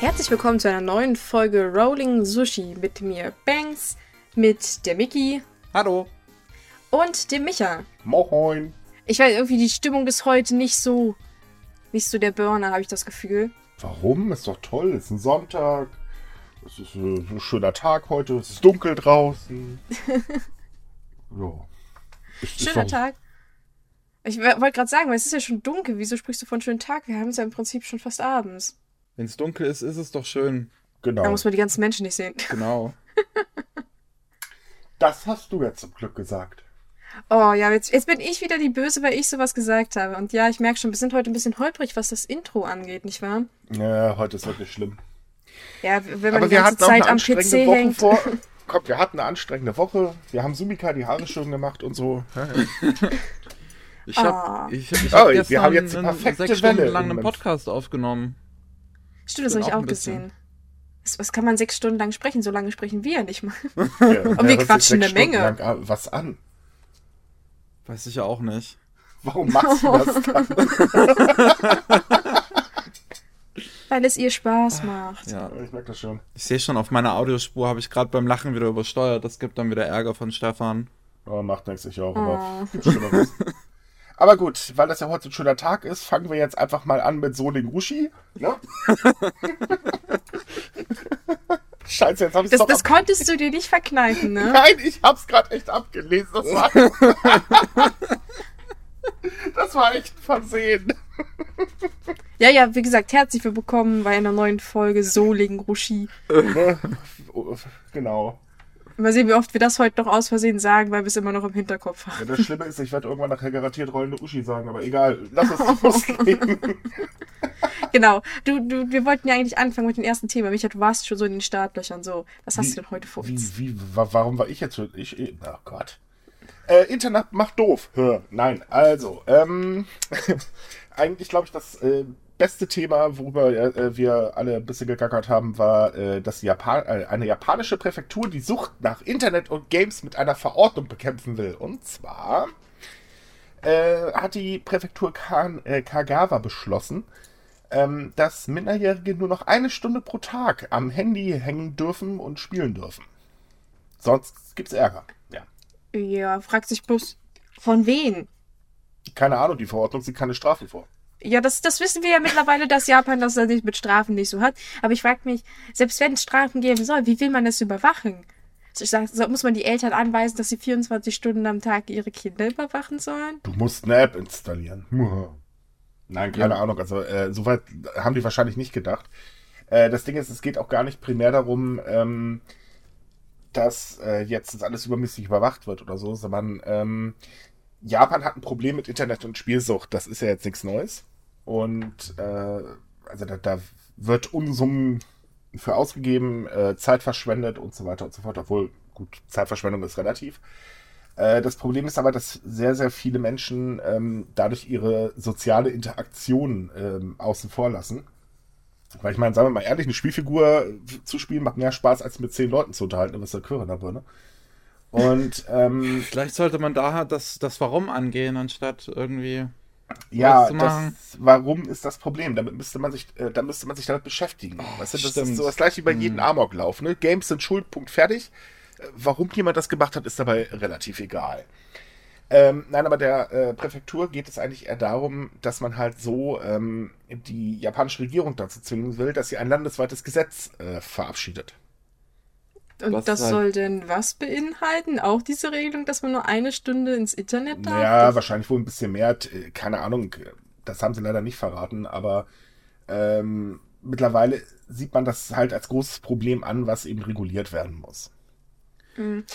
Herzlich willkommen zu einer neuen Folge Rolling Sushi mit mir Banks, mit der Mickey Hallo. und dem Micha. Moin. Ich weiß irgendwie, die Stimmung ist heute nicht so, nicht so der Burner, habe ich das Gefühl. Warum? Ist doch toll. Es ist ein Sonntag. Es ist äh, ein schöner Tag heute. Es ist dunkel draußen. ja. Ist- ist Schöner doch- Tag. Ich wollte gerade sagen, weil es ist ja schon dunkel. Wieso sprichst du von schönen Tag? Wir haben es ja im Prinzip schon fast abends. Wenn es dunkel ist, ist es doch schön. Da Genau. muss man die ganzen Menschen nicht sehen. Genau. Das hast du jetzt zum Glück gesagt. Oh ja, jetzt, jetzt bin ich wieder die Böse, weil ich sowas gesagt habe. Und ja, ich merke schon, wir sind heute ein bisschen holprig, was das Intro angeht, nicht wahr? Ja, heute ist wirklich schlimm. Ja, wenn man Aber die wir ganze eine Zeit am anstrengende PC Woche hängt. vor. Komm, wir hatten eine anstrengende Woche. Wir haben Sumika die Haare schön gemacht und so. Ja, ja. Ich Ah. habe ich, ich Oh, hab wir gestern haben jetzt die einen perfekte sechs Stunden Welle lang einen. Podcast aufgenommen. Stimmt, das habe ich auch gesehen. Was, kann man sechs Stunden lang sprechen? So lange sprechen wir ja nicht mal. Ja, wir hört sich quatschen eine Menge. Lang ah, was an? Weiß ich ja auch nicht. Warum machst du das dann? Weil es ihr Spaß macht. Ja. Ich merke das schon. Ich sehe schon, auf meiner Audiospur habe ich gerade beim Lachen wieder übersteuert. Das gibt dann wieder Ärger von Stefan. Oh, macht nichts, ich auch. Oh. Aber, gut, weil das ja heute so ein schöner Tag ist, fangen wir jetzt einfach mal an mit Soling Rushi. Ne? Scheiße, jetzt hab ich's Das, das konntest du dir nicht verkneifen, ne? Nein, ich hab's gerade echt abgelesen. Das war, das war echt ein Versehen. Ja, ja, wie gesagt, herzlich willkommen bei einer neuen Folge Soling Rushi. Genau. Mal sehen, wie oft wir das heute noch aus Versehen sagen, weil wir es immer noch im Hinterkopf haben. Ja, das Schlimme ist, ich werde irgendwann nachher garantiert rollende Uschi sagen, aber egal, lass es losgehen. Genau. Du, du, wir wollten ja eigentlich anfangen mit dem ersten Thema. Micha, du warst schon so in den Startlöchern. So, was hast Wie- du denn heute vor uns? Wie, wie, wa- warum war ich jetzt so? Ich, oh Gott. Äh, Internet macht doof. Hör, nein, also, ähm, eigentlich glaube ich, das äh, beste Thema, worüber äh, wir alle ein bisschen gegackert haben, war, äh, dass Japan äh, eine japanische Präfektur die Sucht nach Internet und Games mit einer Verordnung bekämpfen will. Und zwar äh, hat die Präfektur Kan äh, Kagawa beschlossen, ähm, dass Minderjährige nur noch eine Stunde pro Tag am Handy hängen dürfen und spielen dürfen. Sonst gibt's Ärger. Ja. Ja, fragt sich bloß, von wen? Keine Ahnung, die Verordnung sieht keine Strafen vor. Ja, das, das wissen wir ja mittlerweile, dass Japan das nicht mit Strafen nicht so hat. Aber ich frage mich, selbst wenn es Strafen geben soll, wie will man das überwachen? Also ich sag, so, muss man die Eltern anweisen, dass sie 24 Stunden am Tag ihre Kinder überwachen sollen? Du musst eine App installieren. Nein, keine Ja. Ahnung. Also äh, soweit haben die wahrscheinlich nicht gedacht. Äh, das Ding ist, es geht auch gar nicht primär darum, ähm, dass äh, jetzt das alles übermäßig überwacht wird oder so, sondern ähm, Japan hat ein Problem mit Internet und Spielsucht. Das ist ja jetzt nichts Neues. Und äh, also da, da wird Unsummen für ausgegeben, äh, Zeit verschwendet und so weiter und so fort. Obwohl, gut, Zeitverschwendung ist relativ. Äh, das Problem ist aber, dass sehr, sehr viele Menschen ähm, dadurch ihre soziale Interaktion ähm, außen vor lassen. Weil ich meine, sagen wir mal ehrlich, eine Spielfigur zu spielen macht mehr Spaß, als mit zehn Leuten zu unterhalten, was der Chöre in der Birne. Und ähm, Vielleicht sollte man da das, das Warum angehen, anstatt irgendwie. ja, das, warum ist das Problem? Damit müsste man sich, äh, da müsste man sich damit beschäftigen. weißt du, das stimmt. ist so das gleiche wie bei jedem Amoklauf. Ne? Games sind schuld, Punkt, fertig. Äh, Warum jemand das gemacht hat, ist dabei relativ egal. Ähm, nein, aber der äh, Präfektur geht es eigentlich eher darum, dass man halt so ähm, die japanische Regierung dazu zwingen will, dass sie ein landesweites Gesetz äh, verabschiedet. Und Was das halt- soll denn was beinhalten? Auch diese Regelung, dass man nur eine Stunde ins Internet darf? Ja, Das- wahrscheinlich wohl ein bisschen mehr. äh, Keine Ahnung, das haben sie leider nicht verraten, aber ähm, mittlerweile sieht man das halt als großes Problem an, was eben reguliert werden muss.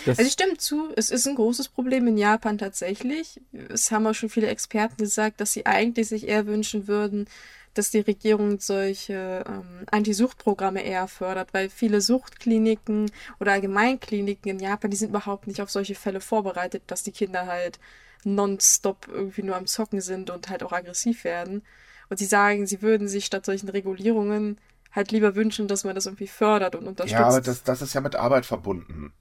Das, Also ich stimme zu, es ist ein großes Problem in Japan tatsächlich. Es haben auch schon viele Experten gesagt, dass sie eigentlich sich eher wünschen würden, dass die Regierung solche ähm, Anti-Sucht-Programme eher fördert, weil viele Suchtkliniken oder Allgemeinkliniken in Japan, die sind überhaupt nicht auf solche Fälle vorbereitet, dass die Kinder halt nonstop irgendwie nur am Zocken sind und halt auch aggressiv werden. Und sie sagen, sie würden sich statt solchen Regulierungen halt lieber wünschen, dass man das irgendwie fördert und unterstützt. Ja, aber das, das ist ja mit Arbeit verbunden.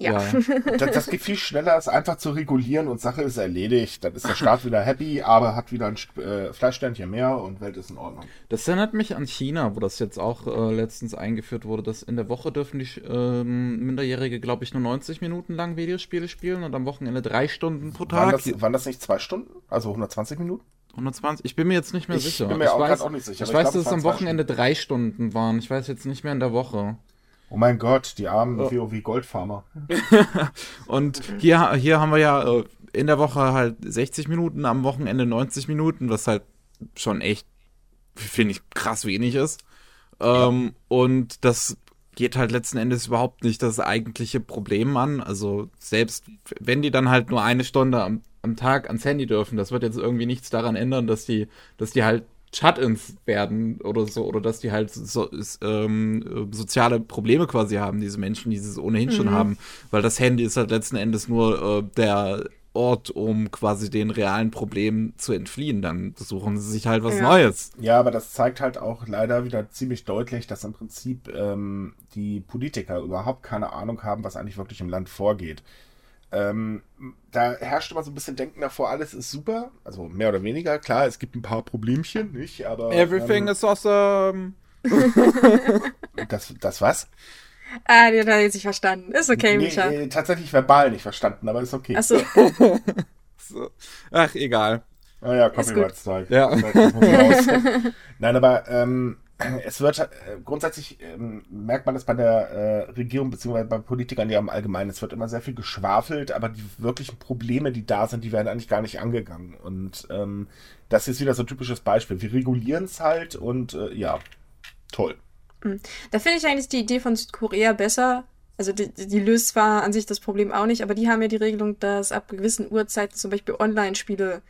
Ja. Das, das geht viel schneller, es einfach zu regulieren und Sache ist erledigt. Dann ist der Staat wieder happy, aber hat wieder ein äh, Fleischsternchen mehr und Welt ist in Ordnung. Das erinnert mich an China, wo das jetzt auch äh, letztens eingeführt wurde, dass in der Woche dürfen die ähm, Minderjährige, glaube ich, nur 90 Minuten lang Videospiele spielen und am Wochenende drei Stunden pro Waren Tag. das, waren das nicht zwei Stunden? Also 120 Minuten? 120? Ich bin mir jetzt nicht mehr Ich sicher. bin mir auch weiß, auch nicht sicher, Ich ich weiß, glaub, dass es am waren Wochenende drei Stunden waren. Ich weiß jetzt nicht mehr in der Woche. Oh mein Gott, die armen Ja. WoW Goldfarmer. Und hier, hier haben wir ja äh, in der Woche halt 60 Minuten, am Wochenende 90 Minuten, was halt schon echt, finde ich, krass wenig ist. Ähm, Und das geht halt letzten Endes überhaupt nicht das eigentliche Problem an. Also selbst wenn die dann halt nur eine Stunde am, am Tag ans Handy dürfen, das wird jetzt irgendwie nichts daran ändern, dass die, dass die halt Shut-ins werden oder so, oder dass die halt so, ist, ähm, äh, soziale Probleme quasi haben, diese Menschen, die sie ohnehin schon haben. Weil das Handy ist halt letzten Endes nur äh, der Ort, um quasi den realen Problemen zu entfliehen. Dann suchen sie sich halt was Ja. Neues. Ja, aber das zeigt halt auch leider wieder ziemlich deutlich, dass im Prinzip ähm, die Politiker überhaupt keine Ahnung haben, was eigentlich wirklich im Land vorgeht. Ähm, da herrscht immer so ein bisschen Denken davor, alles ist super, also mehr oder weniger. Klar, es gibt ein paar Problemchen, nicht? Aber Everything ähm, is awesome. das, das was? Ah, den hat jetzt nicht verstanden. Ist okay, nee, Micha. äh, tatsächlich verbal nicht verstanden, aber ist okay. Achso, So. Ach, egal. Ah ja, Ist gut. Copyright-Strike. Ja. Nein, aber ähm, es wird äh, grundsätzlich ähm, merkt man das bei der äh, Regierung beziehungsweise bei Politikern ja im Allgemeinen. Es wird immer sehr viel geschwafelt, aber die wirklichen Probleme, die da sind, die werden eigentlich gar nicht angegangen. Und ähm, das ist wieder so ein typisches Beispiel. Wir regulieren es halt und äh, ja, toll. da finde ich eigentlich die Idee von Südkorea besser. Also die, die die löst zwar an sich das Problem auch nicht, aber die haben ja die Regelung, dass ab gewissen Uhrzeiten zum Beispiel Online-Spiele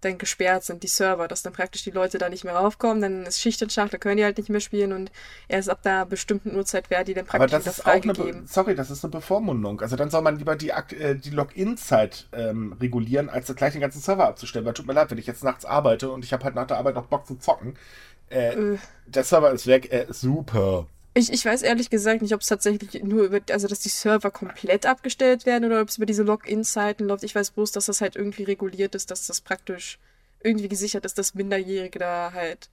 dann gesperrt sind, die Server, dass dann praktisch die Leute da nicht mehr raufkommen, dann ist Schicht und Schacht, da können die halt nicht mehr spielen und erst ab einer bestimmten Uhrzeit werden die dann Aber praktisch das wieder ist auch eine, Be sorry, das ist eine Bevormundung. Also dann soll man lieber die, äh, die Login-Zeit ähm, regulieren, als gleich den ganzen Server abzustellen. Weil tut mir leid, wenn ich jetzt nachts arbeite und ich habe halt nach der Arbeit noch Bock zu zocken. Äh, Äh, der Server ist weg, äh, super. Ich, ich weiß ehrlich gesagt nicht, ob es tatsächlich nur über, also dass die Server komplett abgestellt werden oder ob es über diese Login-Zeiten läuft. Ich weiß bloß, dass das halt irgendwie reguliert ist, dass das praktisch irgendwie gesichert ist, dass Minderjährige da halt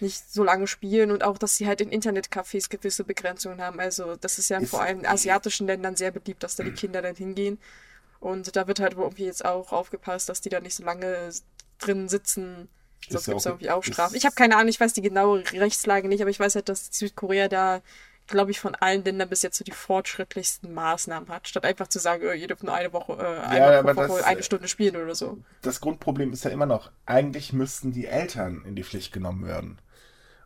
nicht so lange spielen und auch, dass sie halt in Internetcafés gewisse Begrenzungen haben. Also das ist ja Ist- vor allem in asiatischen Ländern sehr beliebt, dass da die Kinder dann hingehen. Und da wird halt irgendwie jetzt auch aufgepasst, dass die da nicht so lange drin sitzen. Ja gibt es auch- irgendwie auch Strafen. Ich habe keine Ahnung, ich weiß die genaue Rechtslage nicht, aber ich weiß halt, dass Südkorea da, glaube ich, von allen Ländern bis jetzt so die fortschrittlichsten Maßnahmen hat, statt einfach zu sagen, äh, ihr dürft nur eine Woche, äh, aber pro Woche das, eine äh, Stunde spielen oder so. Das Grundproblem ist ja immer noch, eigentlich müssten die Eltern in die Pflicht genommen werden.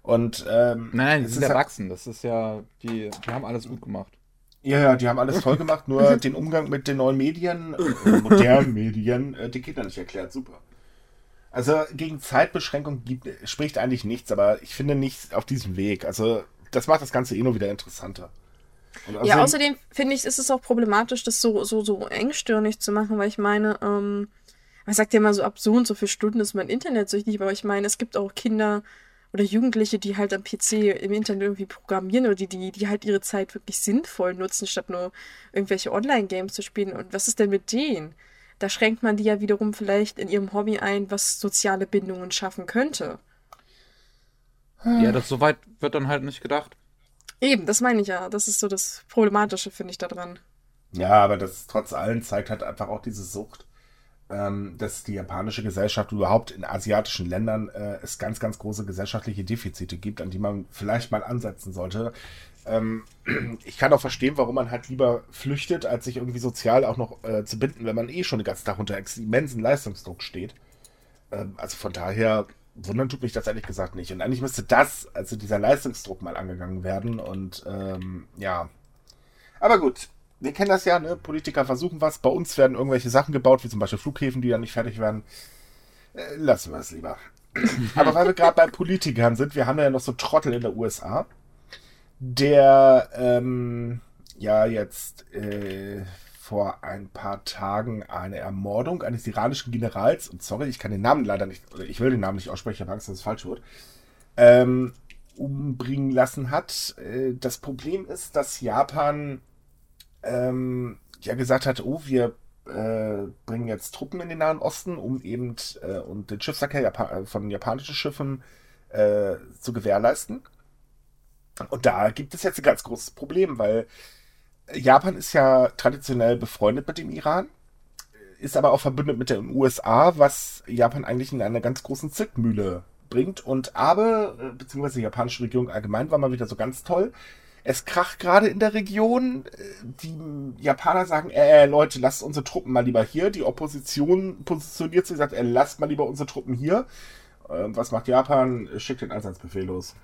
Und ähm, Nein, nein, die sind ist ja- erwachsen. Das ist ja, die, die haben alles gut gemacht. Ja, ja, die haben alles toll gemacht, nur den Umgang mit den neuen Medien, äh, modernen Medien, äh, die Kinder nicht erklärt. Super. Also gegen Zeitbeschränkung gibt, spricht eigentlich nichts, aber ich finde nichts auf diesem Weg. Also das macht das Ganze eh nur wieder interessanter. Und Ja, außerdem- finde ich, ist es auch problematisch, das so, so, so engstirnig zu machen, weil ich meine, ähm, man sagt ja immer so, ab so und so viele Stunden ist man internetsüchtig, aber ich meine, es gibt auch Kinder oder Jugendliche, die halt am PC im Internet irgendwie programmieren oder die, die, die halt ihre Zeit wirklich sinnvoll nutzen, statt nur irgendwelche Online-Games zu spielen. Und was ist denn mit denen? Da schränkt man die ja wiederum vielleicht in ihrem Hobby ein, was soziale Bindungen schaffen könnte. Ja, das so weit wird dann halt nicht gedacht. Eben, das meine ich ja. Das ist so das Problematische, finde ich, daran. Ja, aber das trotz allem zeigt halt einfach auch diese Sucht, ähm, dass die japanische Gesellschaft überhaupt in asiatischen Ländern äh, es ganz, ganz große gesellschaftliche Defizite gibt, an die man vielleicht mal ansetzen sollte. Ähm, ich kann auch verstehen, warum man halt lieber flüchtet, als sich irgendwie sozial auch noch äh, zu binden, wenn man eh schon den ganzen Tag unter immensen Leistungsdruck steht. Ähm, also von daher wundern tut mich das ehrlich gesagt nicht. Und eigentlich müsste das, also dieser Leistungsdruck mal angegangen werden. Und ähm, ja. Aber gut, wir kennen das ja, ne? Politiker versuchen was. Bei uns werden irgendwelche Sachen gebaut, wie zum Beispiel Flughäfen, die dann nicht fertig werden. Äh, lassen wir es lieber. Aber weil wir gerade bei Politikern sind, wir haben ja noch so Trottel in der USA, der ähm, ja jetzt äh, vor ein paar Tagen eine Ermordung eines iranischen Generals, und sorry, ich kann den Namen leider nicht, ich will den Namen nicht aussprechen, ich habe Angst, dass es falsch wird, ähm, umbringen lassen hat. Äh, das Problem ist, dass Japan ähm, ja gesagt hat, oh, wir äh, bringen jetzt Truppen in den Nahen Osten, um eben äh, und den Schiffsverkehr Japa von japanischen Schiffen äh, zu gewährleisten. Und da gibt es jetzt ein ganz großes Problem, weil Japan ist ja traditionell befreundet mit dem Iran, ist aber auch verbündet mit den USA, was Japan eigentlich in einer ganz großen Zirkmühle bringt. Und Abe, äh, beziehungsweise die japanische Regierung allgemein, war mal wieder so ganz toll. Es kracht gerade in der Region. Die Japaner sagen, äh, Leute, lasst unsere Truppen mal lieber hier. Die Opposition positioniert sich, sagt, äh, lasst mal lieber unsere Truppen hier. Äh, was macht Japan? Schickt den Einsatzbefehl los.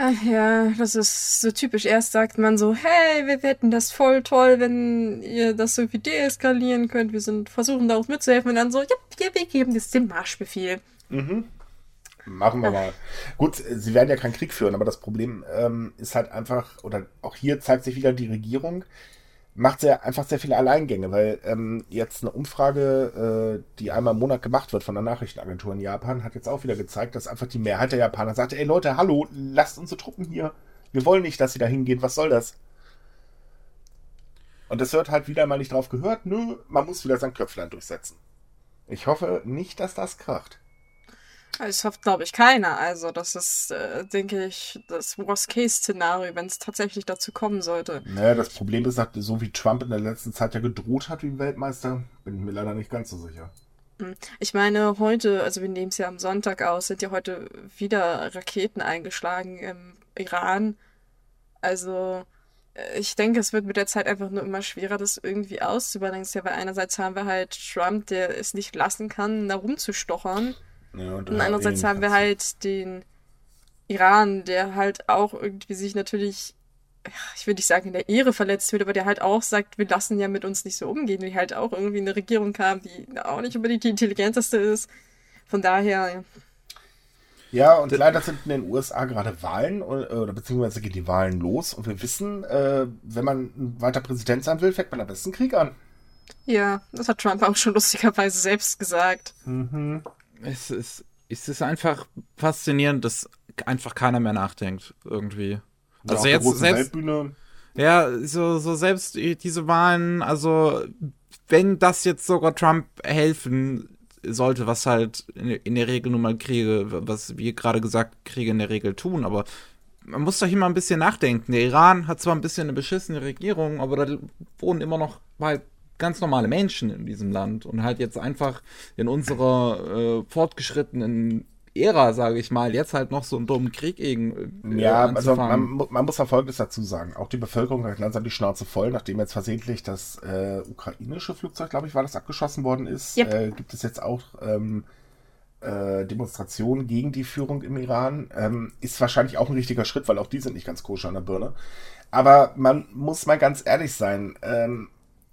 Ach ja, das ist so typisch. Erst sagt man so, hey, wir hätten das voll toll, wenn ihr das irgendwie deeskalieren könnt. Wir sind versuchen darauf mitzuhelfen. Und dann so, ja, wir geben jetzt den Marschbefehl. Mhm. Machen wir mal. Gut, sie werden ja keinen Krieg führen, aber das Problem ähm, ist halt einfach, oder auch hier zeigt sich wieder die Regierung, macht sehr, einfach sehr viele Alleingänge, weil ähm, jetzt eine Umfrage, äh, die einmal im Monat gemacht wird von der Nachrichtenagentur in Japan, hat jetzt auch wieder gezeigt, dass einfach die Mehrheit der Japaner sagt, ey Leute, hallo, lasst unsere Truppen hier. Wir wollen nicht, dass sie da hingehen. Was soll das? Und es wird halt wieder mal nicht drauf gehört. Nö, man muss wieder sein Köpflein durchsetzen. Ich hoffe nicht, dass das kracht. Es hofft, glaube ich, keiner. Also, das ist, äh, denke ich, das Worst-Case-Szenario, wenn es tatsächlich dazu kommen sollte. Naja, das Problem ist, so wie Trump in der letzten Zeit ja gedroht hat wie Weltmeister, bin ich mir leider nicht ganz so sicher. Hm. Ich meine, heute, also wir nehmen es ja am Sonntag aus, sind ja heute wieder Raketen eingeschlagen im Iran. Also, äh, ich denke, es wird mit der Zeit einfach nur immer schwerer, das irgendwie auszubalancieren, weil einerseits haben wir halt Trump, der es nicht lassen kann, da rumzustochern. Ja, und, und andererseits haben wir halt den Iran, der halt auch irgendwie sich natürlich, ich würde nicht sagen, in der Ehre verletzt wird, aber der halt auch sagt, wir lassen ja mit uns nicht so umgehen, wie halt auch irgendwie eine Regierung kam, die auch nicht unbedingt die intelligenteste ist. Von daher. Ja, und leider sind in den USA gerade Wahlen oder beziehungsweise gehen die Wahlen los und wir wissen, äh, wenn man weiter Präsident sein will, fängt man am besten Krieg an. Ja, das hat Trump auch schon lustigerweise selbst gesagt. Mhm es ist, es ist einfach faszinierend, dass einfach keiner mehr nachdenkt, irgendwie. Also ja, jetzt selbst. Weltbühne. Ja, so, so selbst diese Wahlen, also wenn das jetzt sogar Trump helfen sollte, was halt in, in der Regel nun mal Kriege, was wir gerade gesagt, Kriege in der Regel tun, aber man muss doch immer ein bisschen nachdenken. Der Iran hat zwar ein bisschen eine beschissene Regierung, aber da wohnen immer noch halt ganz normale Menschen in diesem Land und halt jetzt einfach in unserer äh, fortgeschrittenen Ära, sage ich mal, jetzt halt noch so einen dummen Krieg gegen. Äh, ja, also man, man, muss ja Folgendes dazu sagen. Auch die Bevölkerung hat langsam die Schnauze voll, nachdem jetzt versehentlich das äh, ukrainische Flugzeug, glaube ich, war das abgeschossen worden ist, yep. äh, gibt es jetzt auch ähm, äh, Demonstrationen gegen die Führung im Iran. Ähm, ist wahrscheinlich auch ein richtiger Schritt, weil auch die sind nicht ganz koscher an der Birne. Aber man muss mal ganz ehrlich sein. Ähm,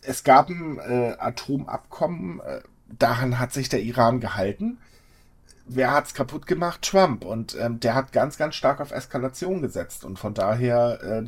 es gab ein äh, Atomabkommen, äh, daran hat sich der Iran gehalten. Wer hat's kaputt gemacht? Trump. Und ähm, der hat ganz, ganz stark auf Eskalation gesetzt. Und von daher. Äh,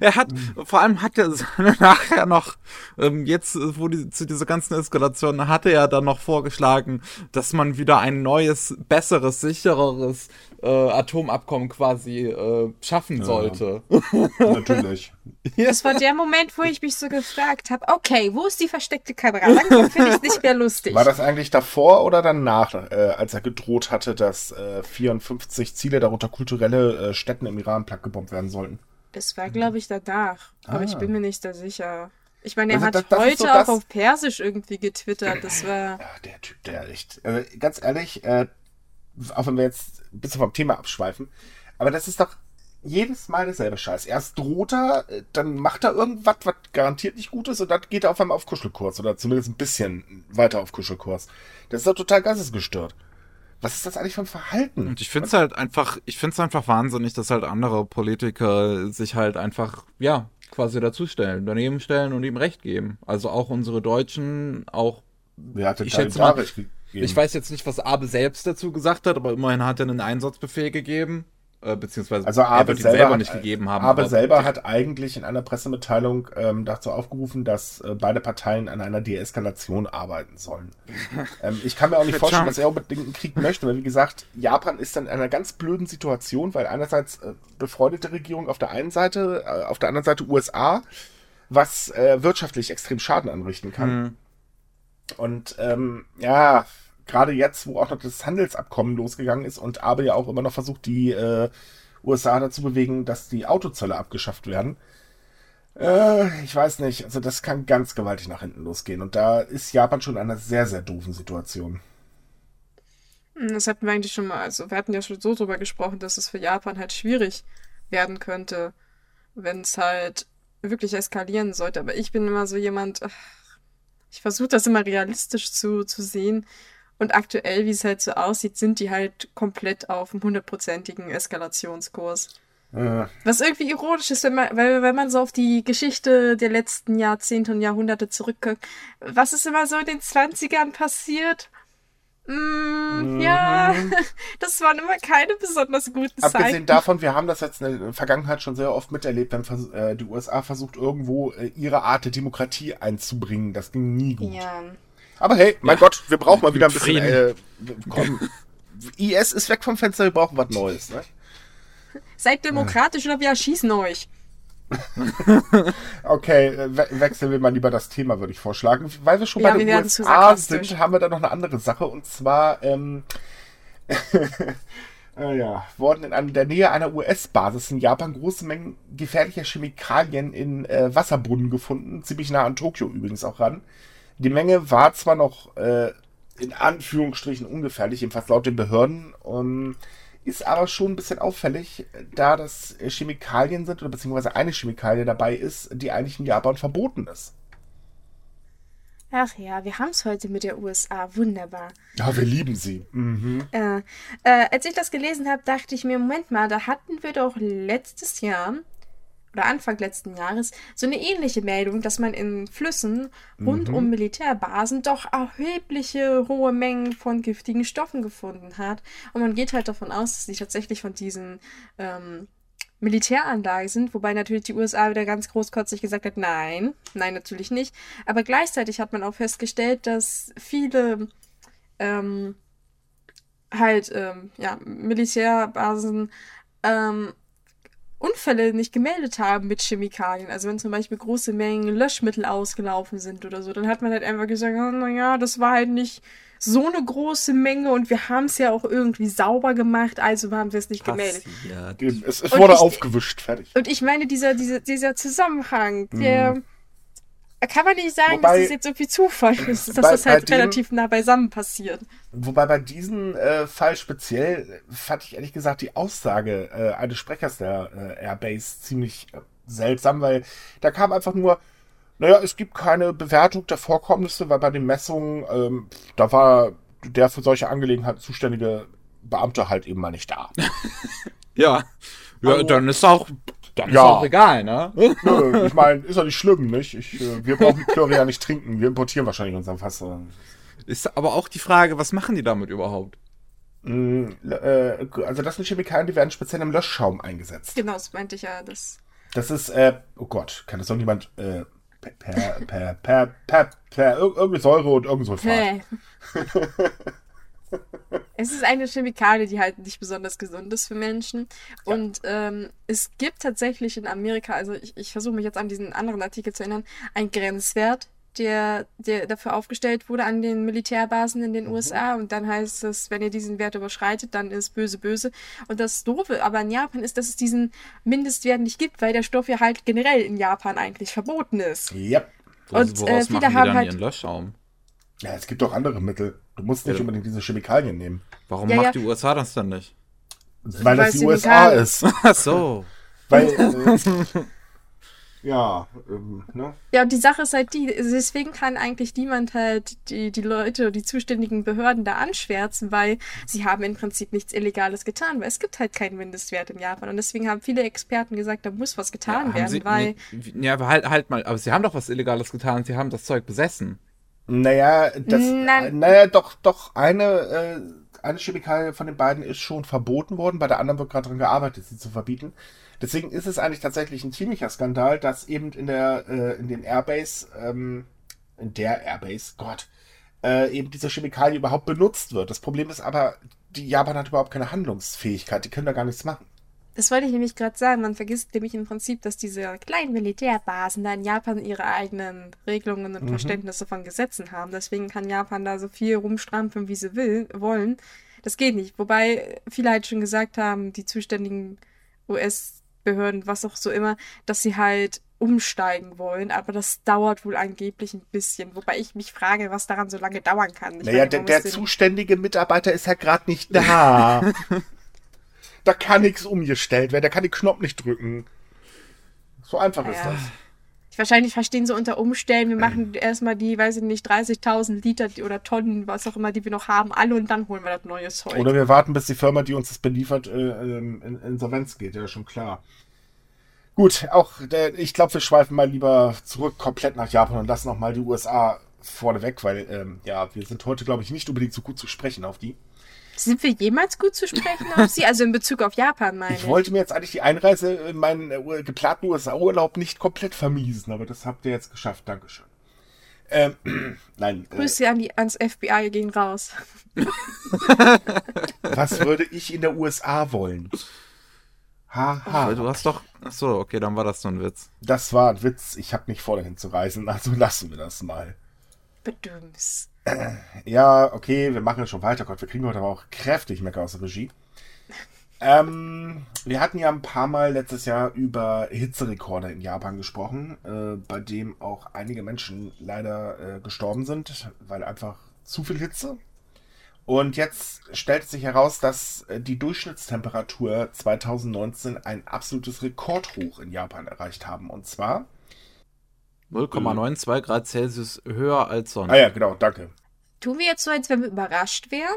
er hat, vor allem hat er nachher noch, ähm, jetzt, wo die, zu dieser ganzen Eskalation, hatte er dann noch vorgeschlagen, dass man wieder ein neues, besseres, sichereres äh, Atomabkommen quasi äh, schaffen sollte. Ja, natürlich. Das war der Moment, wo ich mich so gefragt habe, okay, wo ist die versteckte Kamera? Langsam finde ich nicht mehr lustig. War das eigentlich davor oder danach, äh, als er gedroht hatte, dass äh, 54 Ziele, darunter kulturelle äh, Städten im Iran plattgebombt werden sollten? Das war, glaube ich, danach. Ah. Aber ich bin mir nicht da sicher. Ich meine, er also hat das, heute so auch auf Persisch irgendwie getwittert. Das war. Ja, der Typ, der echt. Also, ganz ehrlich, äh, auch wenn wir jetzt ein bisschen vom Thema abschweifen, aber das ist doch jedes Mal dasselbe Scheiß. Erst droht er, dann macht er irgendwas, was garantiert nicht gut ist, und dann geht er auf einmal auf Kuschelkurs oder zumindest ein bisschen weiter auf Kuschelkurs. Das ist doch total geistesgestört. Was ist das eigentlich für ein Verhalten? Und ich finde es halt einfach, ich finde es einfach wahnsinnig, dass halt andere Politiker sich halt einfach, ja, quasi dazustellen, daneben stellen und ihm Recht geben. Also auch unsere Deutschen, auch. Wer hat denn ich schätze mal, ich weiß jetzt nicht, was Abe selbst dazu gesagt hat, aber immerhin hat er einen Einsatzbefehl gegeben. Äh, beziehungsweise also Abe selber, selber hat, nicht gegeben haben. Abe selber hat eigentlich in einer Pressemitteilung ähm, dazu aufgerufen, dass äh, beide Parteien an einer Deeskalation arbeiten sollen. ähm, ich kann mir auch nicht vorstellen, dass er unbedingt einen Krieg möchte, weil wie gesagt, Japan ist dann in einer ganz blöden Situation, weil einerseits äh, befreundete Regierung auf der einen Seite, äh, auf der anderen Seite USA, was äh, wirtschaftlich extrem Schaden anrichten kann. Mhm. Und ähm, ja, gerade jetzt, wo auch noch das Handelsabkommen losgegangen ist und aber ja auch immer noch versucht, die äh, USA dazu bewegen, dass die Autozölle abgeschafft werden. Äh, ich weiß nicht, also das kann ganz gewaltig nach hinten losgehen. Und da ist Japan schon in einer sehr, sehr doofen Situation. Hm, das hatten wir eigentlich schon mal, also wir hatten ja schon so drüber gesprochen, dass es für Japan halt schwierig werden könnte, wenn es halt wirklich eskalieren sollte. Aber ich bin immer so jemand, ich versuche das immer realistisch zu, zu sehen. Und aktuell, wie es halt so aussieht, sind die halt komplett auf einem hundertprozentigen Eskalationskurs. Äh. Was irgendwie ironisch ist, wenn man, weil, wenn man so auf die Geschichte der letzten Jahrzehnte und Jahrhunderte zurückguckt. Was ist immer so in den 20ern passiert? Mm, mhm. Ja, das waren immer keine besonders guten Zeiten. Abgesehen davon, wir haben das jetzt in der Vergangenheit schon sehr oft miterlebt, wenn äh, die USA versucht, irgendwo äh, ihre Art der Demokratie einzubringen. Das ging nie gut. Ja. Aber hey, mein ja. Gott, wir brauchen mal wieder ein bisschen. Äh, komm, IS ist weg vom Fenster, wir brauchen was Neues. Ne? Seid demokratisch oder wir erschießen euch. okay, äh, we wechseln wir mal lieber das Thema, würde ich vorschlagen. Weil wir schon ja, bei den USA sind, haben wir da noch eine andere Sache. Und zwar, ähm, äh, ja, wurden in der Nähe einer US-Basis in Japan große Mengen gefährlicher Chemikalien in äh, Wasserbrunnen gefunden. Ziemlich nah an Tokio übrigens auch ran. Die Menge war zwar noch äh, in Anführungsstrichen ungefährlich, jedenfalls laut den Behörden. Um, ist aber schon ein bisschen auffällig, da das Chemikalien sind oder beziehungsweise eine Chemikalie dabei ist, die eigentlich in Japan verboten ist. Ach ja, wir haben es heute mit der USA. Wunderbar. Ja, wir lieben sie. Mhm. Äh, äh, als ich das gelesen habe, dachte ich mir, Moment mal, da hatten wir doch letztes Jahr oder Anfang letzten Jahres so eine ähnliche Meldung, dass man in Flüssen rund mhm. um Militärbasen doch erhebliche hohe Mengen von giftigen Stoffen gefunden hat. Und man geht halt davon aus, dass die tatsächlich von diesen ähm, Militäranlagen sind, wobei natürlich die USA wieder ganz großkotzig gesagt hat, nein, nein, natürlich nicht. Aber gleichzeitig hat man auch festgestellt, dass viele ähm, halt ähm, ja, Militärbasen ähm, Unfälle nicht gemeldet haben mit Chemikalien. Also wenn zum Beispiel große Mengen Löschmittel ausgelaufen sind oder so, dann hat man halt einfach gesagt, oh, naja, das war halt nicht so eine große Menge und wir haben es ja auch irgendwie sauber gemacht, also haben wir es nicht gemeldet. Es, es wurde ich, aufgewischt, fertig. Und ich meine, dieser, dieser, dieser Zusammenhang, der. Mhm kann man nicht sagen, wobei, dass das jetzt irgendwie Zufall ist, dass bei, das halt relativ dem, nah beisammen passiert. Wobei bei diesem äh, Fall speziell fand ich ehrlich gesagt die Aussage äh, eines Sprechers der äh, Airbase ziemlich äh, seltsam, weil da kam einfach nur, naja, es gibt keine Bewertung der Vorkommnisse, weil bei den Messungen, ähm, da war der für solche Angelegenheiten zuständige Beamte halt eben mal nicht da. ja. Ja, also, dann ist auch dann ja. ist auch egal, ne? Nö, ich meine, ist doch nicht schlimm, nicht? Ich, äh, wir brauchen Chlorid ja nicht trinken. Wir importieren wahrscheinlich unseren Fass. Ist aber auch die Frage, was machen die damit überhaupt? Mm, äh, also das sind Chemikalien, die werden speziell im Löschschaum eingesetzt. Genau, das meinte ich ja. Das, das ist, äh, oh Gott, kann das doch niemand äh, per, per, per, per, per, per, irgendwie Säure und irgend so Fahrt. Es ist eine Chemikalie, die halt nicht besonders gesund ist für Menschen. Ja. Und ähm, es gibt tatsächlich in Amerika, also ich, ich versuche mich jetzt an diesen anderen Artikel zu erinnern, einen Grenzwert, der, der dafür aufgestellt wurde an den Militärbasen in den mhm. USA. Und dann heißt es, wenn ihr diesen Wert überschreitet, dann ist böse, böse. Und das Doofe aber in Japan ist, dass es diesen Mindestwert nicht gibt, weil der Stoff ja halt generell in Japan eigentlich verboten ist. Ja. Und äh, viele haben halt. Löschschaum? Ja, es gibt doch andere Mittel. Du musst nicht ja. unbedingt diese Chemikalien nehmen. Warum ja, macht ja. die USA das dann nicht? Weil, das die USA ist. Ach so. Weil, äh, ja, ähm, ne? Ja, und die Sache ist halt die, deswegen kann eigentlich niemand halt die, die Leute, die zuständigen Behörden da anschwärzen, weil sie haben im Prinzip nichts Illegales getan, weil es gibt halt keinen Mindestwert in Japan. Und deswegen haben viele Experten gesagt, da muss was getan ja, werden, sie, weil. Nee, ja, aber halt, halt mal, aber sie haben doch was Illegales getan, sie haben das Zeug besessen. Naja, das, Nein. naja, doch, doch, eine, äh, eine Chemikalie von den beiden ist schon verboten worden, bei der anderen wird gerade daran gearbeitet, sie zu verbieten. Deswegen ist es eigentlich tatsächlich ein ziemlicher Skandal, dass eben in der, äh, in den Airbase, ähm, in der Airbase, Gott, äh, eben diese Chemikalie überhaupt benutzt wird. Das Problem ist aber, die Japan hat überhaupt keine Handlungsfähigkeit, die können da gar nichts machen. Das wollte ich nämlich gerade sagen. Man vergisst nämlich im Prinzip, dass diese kleinen Militärbasen da in Japan ihre eigenen Regelungen und Mhm. Verständnisse von Gesetzen haben. Deswegen kann Japan da so viel rumstrampeln, wie sie will, wollen. Das geht nicht. Wobei viele halt schon gesagt haben, die zuständigen US-Behörden, was auch so immer, dass sie halt umsteigen wollen. Aber das dauert wohl angeblich ein bisschen. Wobei ich mich frage, was daran so lange dauern kann. Ich Naja, meine, der, der zuständige Mitarbeiter ist ja gerade nicht da. Da kann nichts umgestellt werden, der kann den Knopf nicht drücken. So einfach ist Ja. das. Wahrscheinlich verstehen sie unter Umstellen, wir machen erstmal die, weiß ich nicht, 30.000 Liter die- oder Tonnen, was auch immer, die wir noch haben, alle und dann holen wir das neue Zeug. Oder wir warten, bis die Firma, die uns das beliefert, äh, ähm, in Insolvenz geht, ja, schon klar. Gut, auch der, ich glaube, wir schweifen mal lieber zurück komplett nach Japan und lassen noch mal die USA vorne weg, weil ähm, ja, wir sind heute, glaube ich, nicht unbedingt so gut zu sprechen auf die. Sind wir jemals gut zu sprechen auf sie? Also in Bezug auf Japan, meine ich. Ich wollte mir jetzt eigentlich die Einreise in meinen äh, geplanten USA-Urlaub nicht komplett vermiesen, aber das habt ihr jetzt geschafft. Dankeschön. Ähm, nein, äh, Grüße an die, ans FBI gehen raus. was würde ich in der USA wollen? Haha, du hast doch. Achso, okay, dann war das nur ein Witz. das war ein Witz. Ich habe nicht vor, dahin zu reisen, also lassen wir das mal. Bedürfnis. Ja, okay, wir machen schon weiter. Gott, wir kriegen heute aber auch kräftig Mecker aus der Regie. Ähm, wir hatten ja ein paar Mal letztes Jahr über Hitzerekorde in Japan gesprochen, äh, bei dem auch einige Menschen leider äh, gestorben sind, weil einfach zu viel Hitze. Und jetzt stellt sich heraus, dass äh, die Durchschnittstemperatur 2019 ein absolutes Rekordhoch in Japan erreicht haben. Und zwar 0,92 Grad Celsius höher als sonst. Ah ja, genau, danke. Tun wir jetzt so, als wenn wir überrascht wären?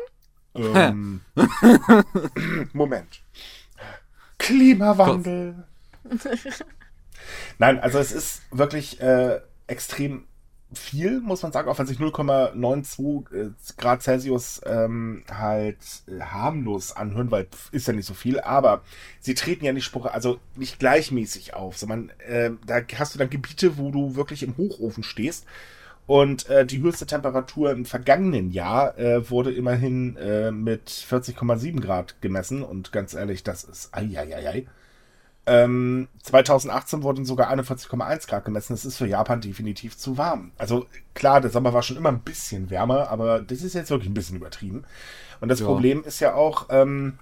Ähm, Moment. Klimawandel. Nein, also es ist wirklich äh, extrem viel, muss man sagen, auch wenn sich 0,92 äh, Grad Celsius ähm, halt äh, harmlos anhören, weil pf, ist ja nicht so viel, aber sie treten ja nicht Spruch, also nicht gleichmäßig auf, sondern äh, da hast du dann Gebiete, wo du wirklich im Hochofen stehst und äh, die höchste Temperatur im vergangenen Jahr äh, wurde immerhin äh, mit 40,7 Grad gemessen. Und ganz ehrlich, das ist eieiei. Ähm, 2018 wurden sogar 41,1 Grad gemessen. Das ist für Japan definitiv zu warm. Also klar, der Sommer war schon immer ein bisschen wärmer, aber das ist jetzt wirklich ein bisschen übertrieben. Und das Ja. Problem ist ja auch, ähm,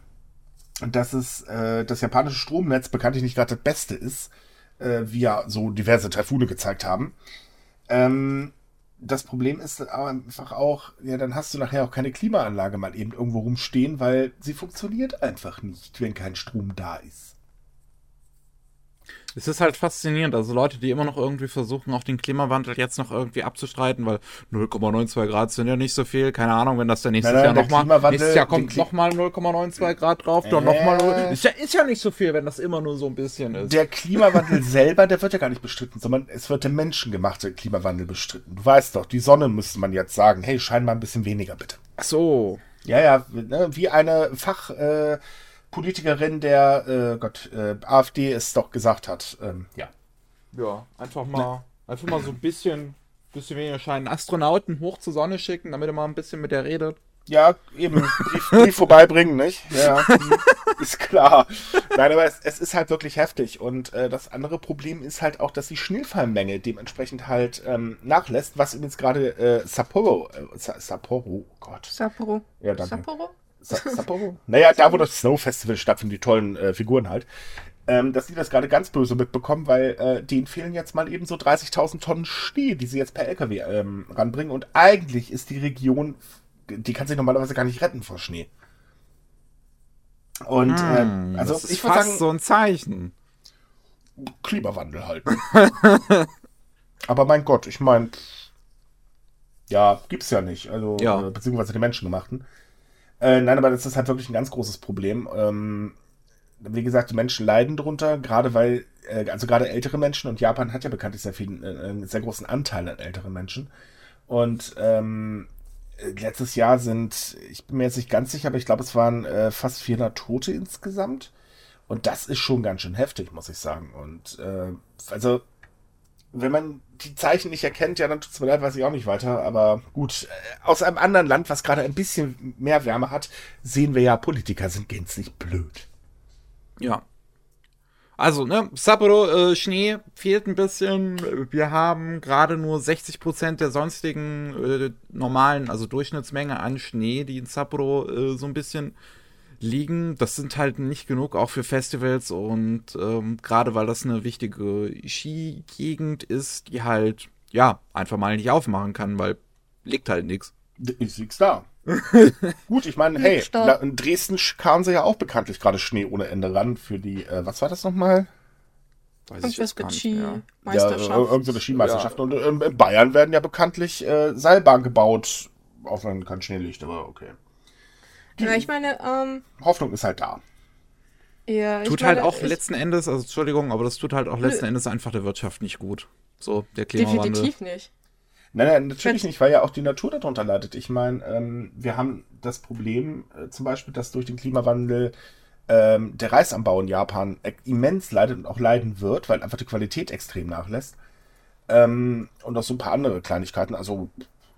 dass es äh, das japanische Stromnetz bekanntlich nicht gerade das Beste ist, äh, wie ja so diverse Taifune gezeigt haben. Ähm, das Problem ist aber einfach auch, ja, dann hast du nachher auch keine Klimaanlage mal eben irgendwo rumstehen, weil sie funktioniert einfach nicht, wenn kein Strom da ist. Es ist halt faszinierend. Also Leute, die immer noch irgendwie versuchen, auch den Klimawandel jetzt noch irgendwie abzustreiten, weil 0,92 Grad sind ja nicht so viel. Keine Ahnung, wenn das dann nächstes Nein, nein, Jahr der nochmal. Nächstes Jahr kommt nochmal 0,92 Grad drauf, dann Äh. nochmal. Ist ja, ist ja nicht so viel, wenn das immer nur so ein bisschen ist. Der Klimawandel selber, der wird ja gar nicht bestritten, sondern es wird der menschengemachte Klimawandel bestritten. Du weißt doch, die Sonne müsste man jetzt sagen, hey, schein mal ein bisschen weniger bitte. Ach so. Ja, ja, ne, wie eine Fachpolitikerin äh, Politikerin der äh, Gott, äh, AfD es doch gesagt hat. Ähm, ja. Ja, einfach mal, einfach mal so ein bisschen, bisschen weniger scheinen. Astronauten hoch zur Sonne schicken, damit er mal ein bisschen mit der redet. Ja, eben, Brief, Brief vorbeibringen, nicht? Ja, ist klar. Nein, aber es, es ist halt wirklich heftig. Und äh, das andere Problem ist halt auch, dass die Schneefallmenge dementsprechend halt ähm, nachlässt, was übrigens gerade äh, Sapporo, äh, Sa Sapporo, oh Gott. Sapporo. Ja, danke. Sapporo? Sa Sapporo? Naja, da wo das Snow Festival stattfindet, die tollen äh, Figuren halt. Ähm, dass die das gerade ganz böse mitbekommen, weil äh, denen fehlen jetzt mal eben so 30.000 Tonnen Schnee, die sie jetzt per LKW ähm, ranbringen. Und eigentlich ist die Region, die kann sich normalerweise gar nicht retten vor Schnee. Und Hm, ähm, also das ist ich würde fast sagen, so ein Zeichen. Klimawandel halt. Aber mein Gott, ich meine, ja, gibt's ja nicht. Also, Ja. Äh, beziehungsweise die Menschengemachten. Äh, nein, aber das ist halt wirklich ein ganz großes Problem. Ähm, wie gesagt, die Menschen leiden drunter, gerade weil, äh, also gerade ältere Menschen und Japan hat ja bekanntlich sehr viel, äh, sehr großen Anteil an älteren Menschen. Und ähm, äh, letztes Jahr sind, ich bin mir jetzt nicht ganz sicher, aber ich glaube, es waren äh, fast 400 Tote insgesamt. Und das ist schon ganz schön heftig, muss ich sagen. Und äh, also, wenn man die Zeichen nicht erkennt, ja, dann tut's mir leid, weiß ich auch nicht weiter. Aber gut, äh, aus einem anderen Land, was gerade ein bisschen mehr Wärme hat, sehen wir ja, Politiker sind gänzlich blöd. Ja. Also, ne, Sapporo, äh, Schnee fehlt ein bisschen. Wir haben gerade nur 60% der sonstigen äh, normalen, also Durchschnittsmenge an Schnee, die in Sapporo äh, so ein bisschen liegen. Das sind halt nicht genug, auch für Festivals und ähm, gerade weil das eine wichtige Skigegend ist, die halt, ja, einfach mal nicht aufmachen kann, weil liegt halt nichts. Ist nichts da. Gut, ich meine, hey, in Dresden kamen sie ja auch bekanntlich gerade Schnee ohne Ende ran für die, äh, was war das nochmal? Weiß ich jetzt gar Ski ja. Meisterschaft. Ja, irgendeine Skimeisterschaft. Ja. Und äh, in Bayern werden ja bekanntlich äh, Seilbahnen gebaut, auch wenn kein Schnee liegt, aber okay. Die ja, ich meine, ähm, Hoffnung ist halt da. Ja, tut halt auch letzten Endes, also Entschuldigung, aber das tut halt auch letzten Endes einfach der Wirtschaft nicht gut. So, der Klimawandel. Definitiv nicht. Nein, nein, natürlich nicht, weil ja auch die Natur darunter leidet. Ich meine, ähm, wir haben das Problem äh, zum Beispiel, dass durch den Klimawandel ähm, der Reisanbau in Japan immens leidet und auch leiden wird, weil einfach die Qualität extrem nachlässt. Ähm, und auch so ein paar andere Kleinigkeiten. Also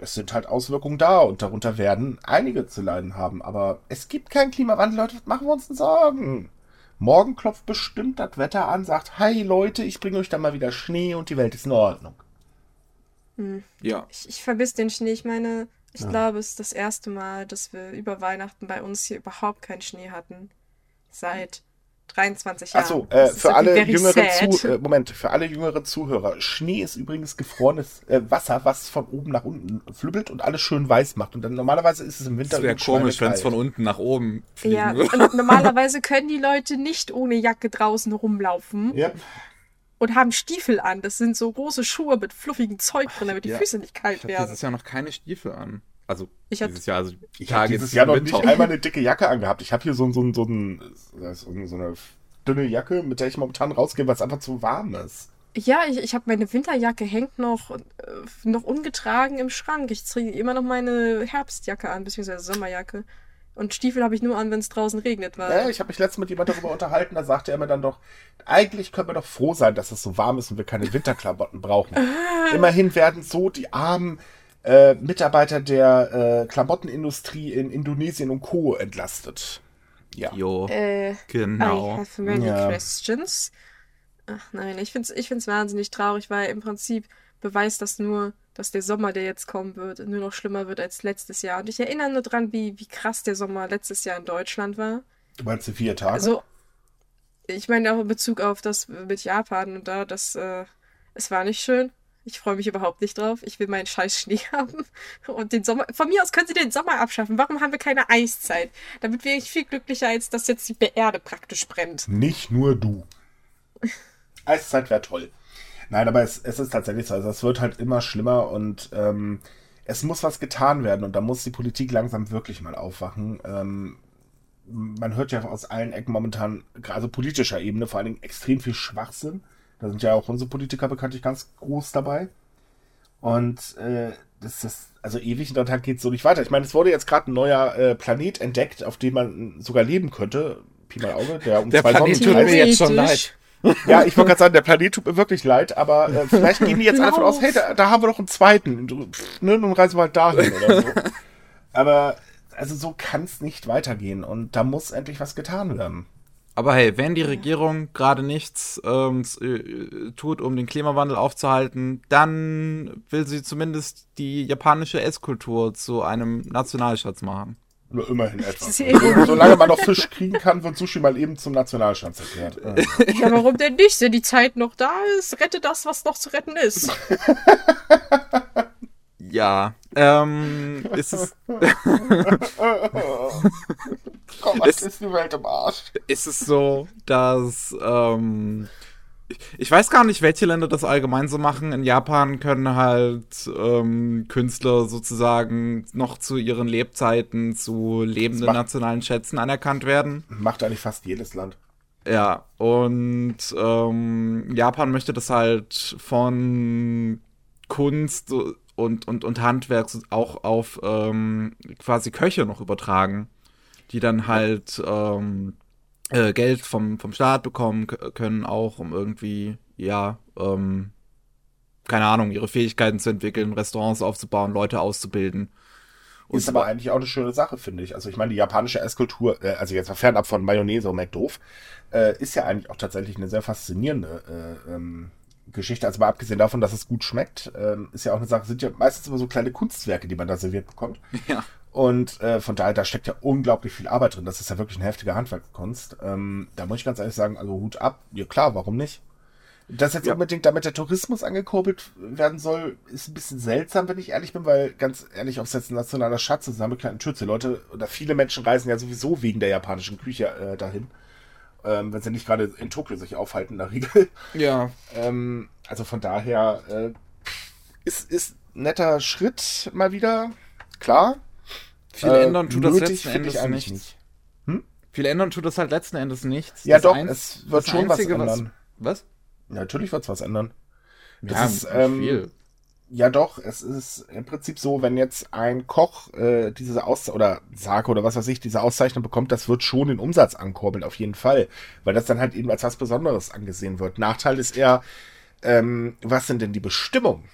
es sind halt Auswirkungen da und darunter werden einige zu leiden haben. Aber es gibt keinen Klimawandel, Leute, was machen wir uns denn Sorgen? Morgen klopft bestimmt das Wetter an, sagt, hi Leute, ich bringe euch da mal wieder Schnee und die Welt ist in Ordnung. Hm. Ja. Ich, ich vermisse den Schnee. Ich meine, ich ja. glaube, es ist das erste Mal, dass wir über Weihnachten bei uns hier überhaupt keinen Schnee hatten. Seit 23 Jahren. Achso, äh, für alle jüngeren Zu äh, Moment, für alle jüngeren Zuhörer. Schnee ist übrigens gefrorenes äh, Wasser, was von oben nach unten flübbelt und alles schön weiß macht. Und dann normalerweise ist es im Winter. Das wäre komisch, wenn es von unten nach oben fliegen Ja, und normalerweise können die Leute nicht ohne Jacke draußen rumlaufen. Ja und haben Stiefel an. Das sind so große Schuhe mit fluffigem Zeug drin, damit die ja, Füße nicht kalt ich werden. dieses Jahr noch keine Stiefel an. Also ich dieses Jahr, also die Tage dieses Jahr noch nicht einmal eine dicke Jacke angehabt. Ich habe hier so, so, so, so, so eine dünne Jacke, mit der ich momentan rausgehe, weil es einfach zu warm ist. Ja, ich, ich habe meine Winterjacke hängt noch, äh, noch ungetragen im Schrank. Ich ziehe immer noch meine Herbstjacke an, beziehungsweise Sommerjacke. Und Stiefel habe ich nur an, wenn es draußen regnet. Weil ja, ich habe mich letztens mit jemandem darüber unterhalten, da sagte er mir dann doch, eigentlich können wir doch froh sein, dass es so warm ist und wir keine Winterklamotten brauchen. Immerhin werden so die armen äh, Mitarbeiter der äh, Klamottenindustrie in Indonesien und Co. entlastet. Ja. Jo, äh, genau. I have many ja. questions. Ach nein, ich finde es ich find's wahnsinnig traurig, weil im Prinzip beweist das nur, dass der Sommer, der jetzt kommen wird, nur noch schlimmer wird als letztes Jahr. Und ich erinnere nur dran, wie, wie krass der Sommer letztes Jahr in Deutschland war. Du meinst die vier Tage? Also, ich meine auch in Bezug auf das mit Japan und da, das, äh, es war nicht schön. Ich freue mich überhaupt nicht drauf. Ich will meinen scheiß Schnee haben. Und den Sommer. Von mir aus können sie den Sommer abschaffen. Warum haben wir keine Eiszeit? Damit wäre ich viel glücklicher, als dass jetzt die Erde praktisch brennt. Nicht nur du. Eiszeit wäre toll. Nein, aber es, es ist tatsächlich so. Also es wird halt immer schlimmer und ähm, es muss was getan werden und da muss die Politik langsam wirklich mal aufwachen. Ähm, man hört ja aus allen Ecken momentan, also politischer Ebene, vor allen Dingen extrem viel Schwachsinn. Da sind ja auch unsere Politiker bekanntlich ganz groß dabei. Und äh, das ist also ewig und dann halt geht es so nicht weiter. Ich meine, es wurde jetzt gerade ein neuer äh, Planet entdeckt, auf dem man sogar leben könnte. Pi mal Auge, der um der zwei Planet Sonnen tut mir jetzt schon leid. Ja, ich wollte gerade sagen, der Planet tut mir wirklich leid, aber äh, vielleicht gehen die jetzt einfach aus, hey, da, da, haben wir doch einen zweiten. Pff, ne, nun reisen wir halt dahin oder so. Aber also so kann es nicht weitergehen und da muss endlich was getan werden. Aber hey, wenn die Regierung gerade nichts ähm, äh, tut, um den Klimawandel aufzuhalten, dann will sie zumindest die japanische Esskultur zu einem Nationalschatz machen. Nur immerhin etwas. Solange man noch Fisch kriegen kann, wird Sushi mal eben zum Nationalschatz erklärt. Ja, warum denn nicht? Wenn die Zeit noch da ist, rette das, was noch zu retten ist. ja, ähm, ist es. Komm, was ist die Welt im Arsch? Ist es so, dass, ähm, ich weiß gar nicht, welche Länder das allgemein so machen. In Japan können halt ähm, Künstler sozusagen noch zu ihren Lebzeiten zu lebenden macht, nationalen Schätzen anerkannt werden. Macht eigentlich fast jedes Land. Ja, und ähm, Japan möchte das halt von Kunst und, und, und Handwerk auch auf ähm, quasi Köche noch übertragen, die dann halt ähm, äh, Geld vom, vom Staat bekommen können, auch um irgendwie, ja, ähm, keine Ahnung, ihre Fähigkeiten zu entwickeln, Restaurants aufzubauen, Leute auszubilden Und ist aber eigentlich auch eine schöne Sache, finde ich. Also ich meine, die japanische Esskultur, äh, also jetzt mal fernab von Mayonnaise und McDoof, äh, ist ja eigentlich auch tatsächlich eine sehr faszinierende äh, ähm, Geschichte. Also mal abgesehen davon, dass es gut schmeckt, ähm, ist ja auch eine Sache, sind ja meistens immer so kleine Kunstwerke, die man da serviert bekommt. Ja. Und äh, von daher, da steckt ja unglaublich viel Arbeit drin. Das ist ja wirklich eine heftige Handwerkkunst. Ähm, da muss ich ganz ehrlich sagen, also Hut ab. Ja klar, warum nicht? Dass jetzt ja. unbedingt damit der Tourismus angekurbelt werden soll, ist ein bisschen seltsam, wenn ich ehrlich bin, weil ganz ehrlich, ob es jetzt ein nationaler Schatz ist, eine kleine Schütze. Leute oder viele Menschen reisen ja sowieso wegen der japanischen Küche äh, dahin. Ähm, wenn sie nicht gerade in Tokio sich aufhalten in der Regel. Ja. Ähm, also von daher äh, ist, ist netter Schritt mal wieder. Klar. Viel äh, ändern tut das letzten Endes nichts. Nicht. Hm? Viel ändern tut das halt letzten Endes nichts. Ja, das doch, es wird schon Einzige, was ändern. Was? Natürlich wird es was ändern. Das ja, ist ähm, viel. Ja, doch. Es ist im Prinzip so, wenn jetzt ein Koch äh, diese Auszeichnung oder Sake oder was weiß ich, diese Auszeichnung bekommt, das wird schon den Umsatz ankurbeln, auf jeden Fall. Weil das dann halt eben als was Besonderes angesehen wird. Nachteil ist eher, ähm, was sind denn die Bestimmungen?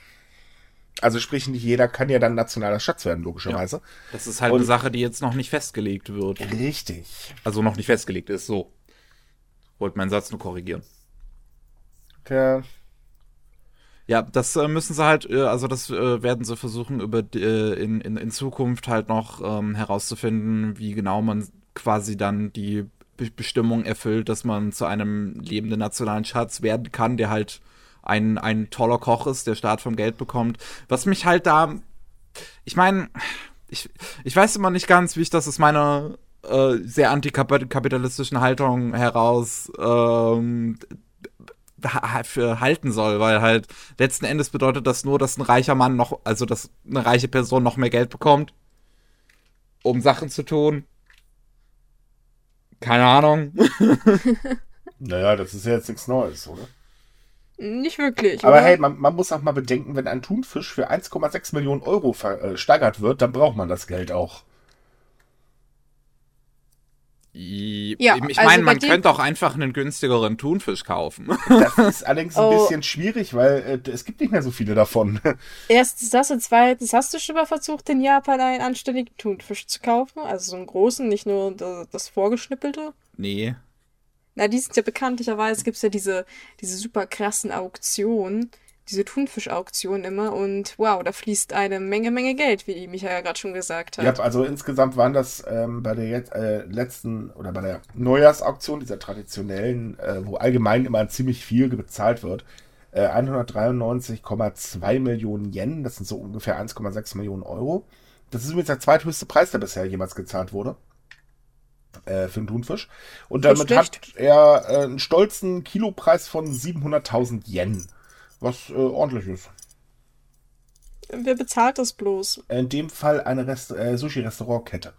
Also sprich, nicht jeder kann ja dann nationaler Schatz werden, logischerweise. Ja, das ist halt Und, eine Sache, die jetzt noch nicht festgelegt wird. Richtig. Also noch nicht festgelegt ist, so. Wollte meinen Satz nur korrigieren. Der ja, das äh, müssen sie halt, äh, also das äh, werden sie versuchen, über äh, in, in, in Zukunft halt noch ähm, herauszufinden, wie genau man quasi dann die Be Bestimmung erfüllt, dass man zu einem lebenden nationalen Schatz werden kann, der halt ein, ein toller Koch ist, der Staat vom Geld bekommt. Was mich halt da, ich meine, ich, ich weiß immer nicht ganz, wie ich das aus meiner äh, sehr antikapitalistischen Haltung heraus ähm, halten soll, weil halt letzten Endes bedeutet das nur, dass ein reicher Mann noch, also dass eine reiche Person noch mehr Geld bekommt, um Sachen zu tun. Keine Ahnung. naja, das ist ja jetzt nichts Neues, oder? Nicht wirklich. Aber oder? hey, man, man, muss auch mal bedenken, wenn ein Thunfisch für 1,6 Millionen Euro versteigert wird, dann braucht man das Geld auch. Ja, ich also meine, man könnte auch einfach einen günstigeren Thunfisch kaufen. Das ist allerdings ein oh. bisschen schwierig, weil äh, es gibt nicht mehr so viele davon. Erstens das und zweitens, hast du schon mal versucht, in Japan einen anständigen Thunfisch zu kaufen? Also so einen großen, nicht nur das, das vorgeschnippelte? Nee. Na, die sind ja bekanntlicherweise, gibt es ja diese, diese super krassen Auktionen diese Thunfischauktion immer und wow, da fließt eine Menge, Menge Geld, wie Michael ja gerade schon gesagt hat. Ja, also insgesamt waren das ähm, bei der jetzt, äh, letzten oder bei der Neujahrsauktion, dieser traditionellen, äh, wo allgemein immer ziemlich viel bezahlt wird, äh, 193,2 Millionen Yen, das sind so ungefähr 1,6 Millionen Euro. Das ist übrigens der zweithöchste Preis, der bisher jemals gezahlt wurde äh, für einen Thunfisch. Und damit hat er äh, einen stolzen Kilopreis von 700.000 Yen was äh, ordentlich ist. Wer bezahlt das bloß? In dem Fall eine Rest äh, Sushi-Restaurantkette.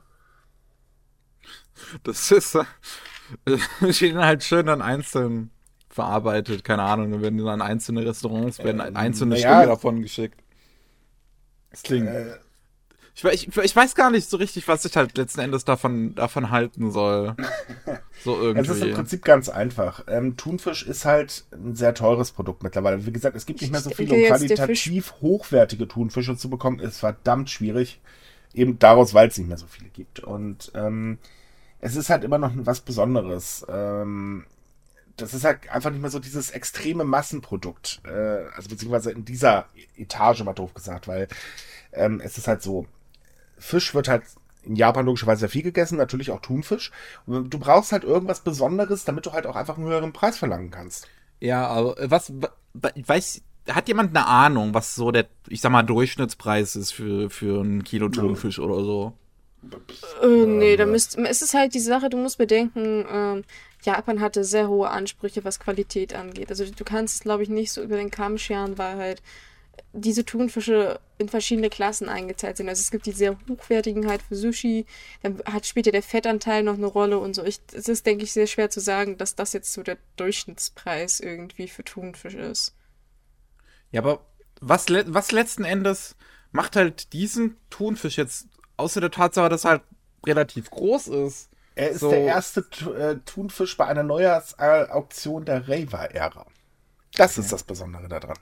Das ist äh, steht halt schön dann einzeln verarbeitet, keine Ahnung, dann werden dann einzelne Restaurants, werden äh, einzelne ja, Stücke davon geschickt. Das klingt. Äh, ich, ich, ich, weiß gar nicht so richtig, was ich halt letzten Endes davon, davon halten soll. So irgendwie. Es ist im Prinzip ganz einfach. Ähm, Thunfisch ist halt ein sehr teures Produkt mittlerweile. Wie gesagt, es gibt nicht mehr so viele, um qualitativ hochwertige Thunfische zu bekommen. Ist verdammt schwierig. Eben daraus, weil es nicht mehr so viele gibt. Und ähm, es ist halt immer noch was Besonderes. Ähm, das ist halt einfach nicht mehr so dieses extreme Massenprodukt. Äh, also beziehungsweise in dieser Etage, mal doof gesagt, weil ähm, es ist halt so, Fisch wird halt in Japan logischerweise sehr viel gegessen, natürlich auch Thunfisch. Und du brauchst halt irgendwas Besonderes, damit du halt auch einfach einen höheren Preis verlangen kannst. Ja, aber äh, was, weiß, hat jemand eine Ahnung, was so der, ich sag mal, Durchschnittspreis ist für, für ein Kilo Thunfisch oder so? Äh, nee, da müsst, es ist halt die Sache, du musst bedenken, ähm, Japan hatte sehr hohe Ansprüche, was Qualität angeht. Also du kannst es, glaube ich, nicht so über den Kamm scheren, weil halt diese Thunfische in verschiedene Klassen eingeteilt sind. Also es gibt die sehr hochwertigen halt für Sushi, dann hat später der Fettanteil noch eine Rolle und so. Ich, es ist, denke ich, sehr schwer zu sagen, dass das jetzt so der Durchschnittspreis irgendwie für Thunfisch ist. Ja, aber was, was letzten Endes macht halt diesen Thunfisch jetzt, außer der Tatsache, dass er halt relativ groß ist? Er ist so der erste äh, Thunfisch bei einer Neujahrsauktion der Reiwa-Ära. Das okay. ist das Besondere daran.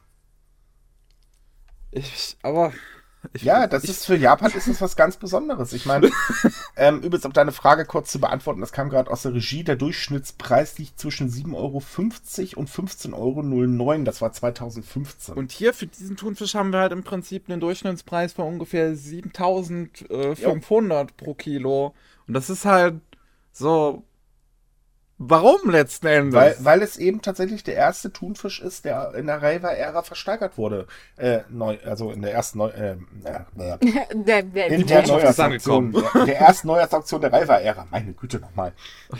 Ich, aber. ja, das ist für Japan ist das was ganz Besonderes. Ich meine, ähm, übrigens, um deine Frage kurz zu beantworten, das kam gerade aus der Regie. Der Durchschnittspreis liegt zwischen 7,50 Euro und 15,09 Euro. Das war 2015. Und hier für diesen Thunfisch haben wir halt im Prinzip einen Durchschnittspreis von ungefähr 7500 pro Kilo. Und das ist halt so Warum letzten Endes? Weil, weil es eben tatsächlich der erste Thunfisch ist, der in der Reiwa-Ära versteigert wurde. Äh, neu, also in der ersten Neu äh, äh, in der Neujahrsauktion. Der, der ersten Neujahrsauktion der Reiwa-Ära. Meine Güte nochmal.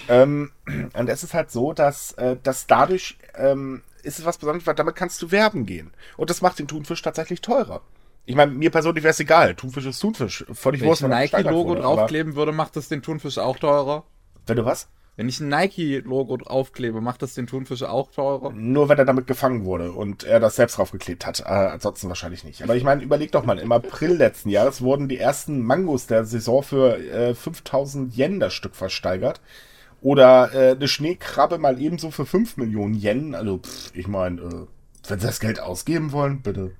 ähm, und es ist halt so, dass, äh, dass dadurch ähm, ist es was Besonderes, weil damit kannst du werben gehen. Und das macht den Thunfisch tatsächlich teurer. Ich meine, mir persönlich wäre es egal. Thunfisch ist Thunfisch. Völlig Wenn ich ein Nike-Logo draufkleben würde, macht das den Thunfisch auch teurer. Wenn du was? Wenn ich ein Nike-Logo draufklebe, macht das den Thunfisch auch teurer? Nur wenn er damit gefangen wurde und er das selbst draufgeklebt hat. Äh, ansonsten wahrscheinlich nicht. Aber ich meine, überleg doch mal, im April letzten Jahres wurden die ersten Mangos der Saison für äh, 5000 Yen das Stück versteigert. Oder äh, eine Schneekrabbe mal ebenso für 5 Millionen Yen. Also, pff, ich meine, äh, wenn sie das Geld ausgeben wollen, bitte.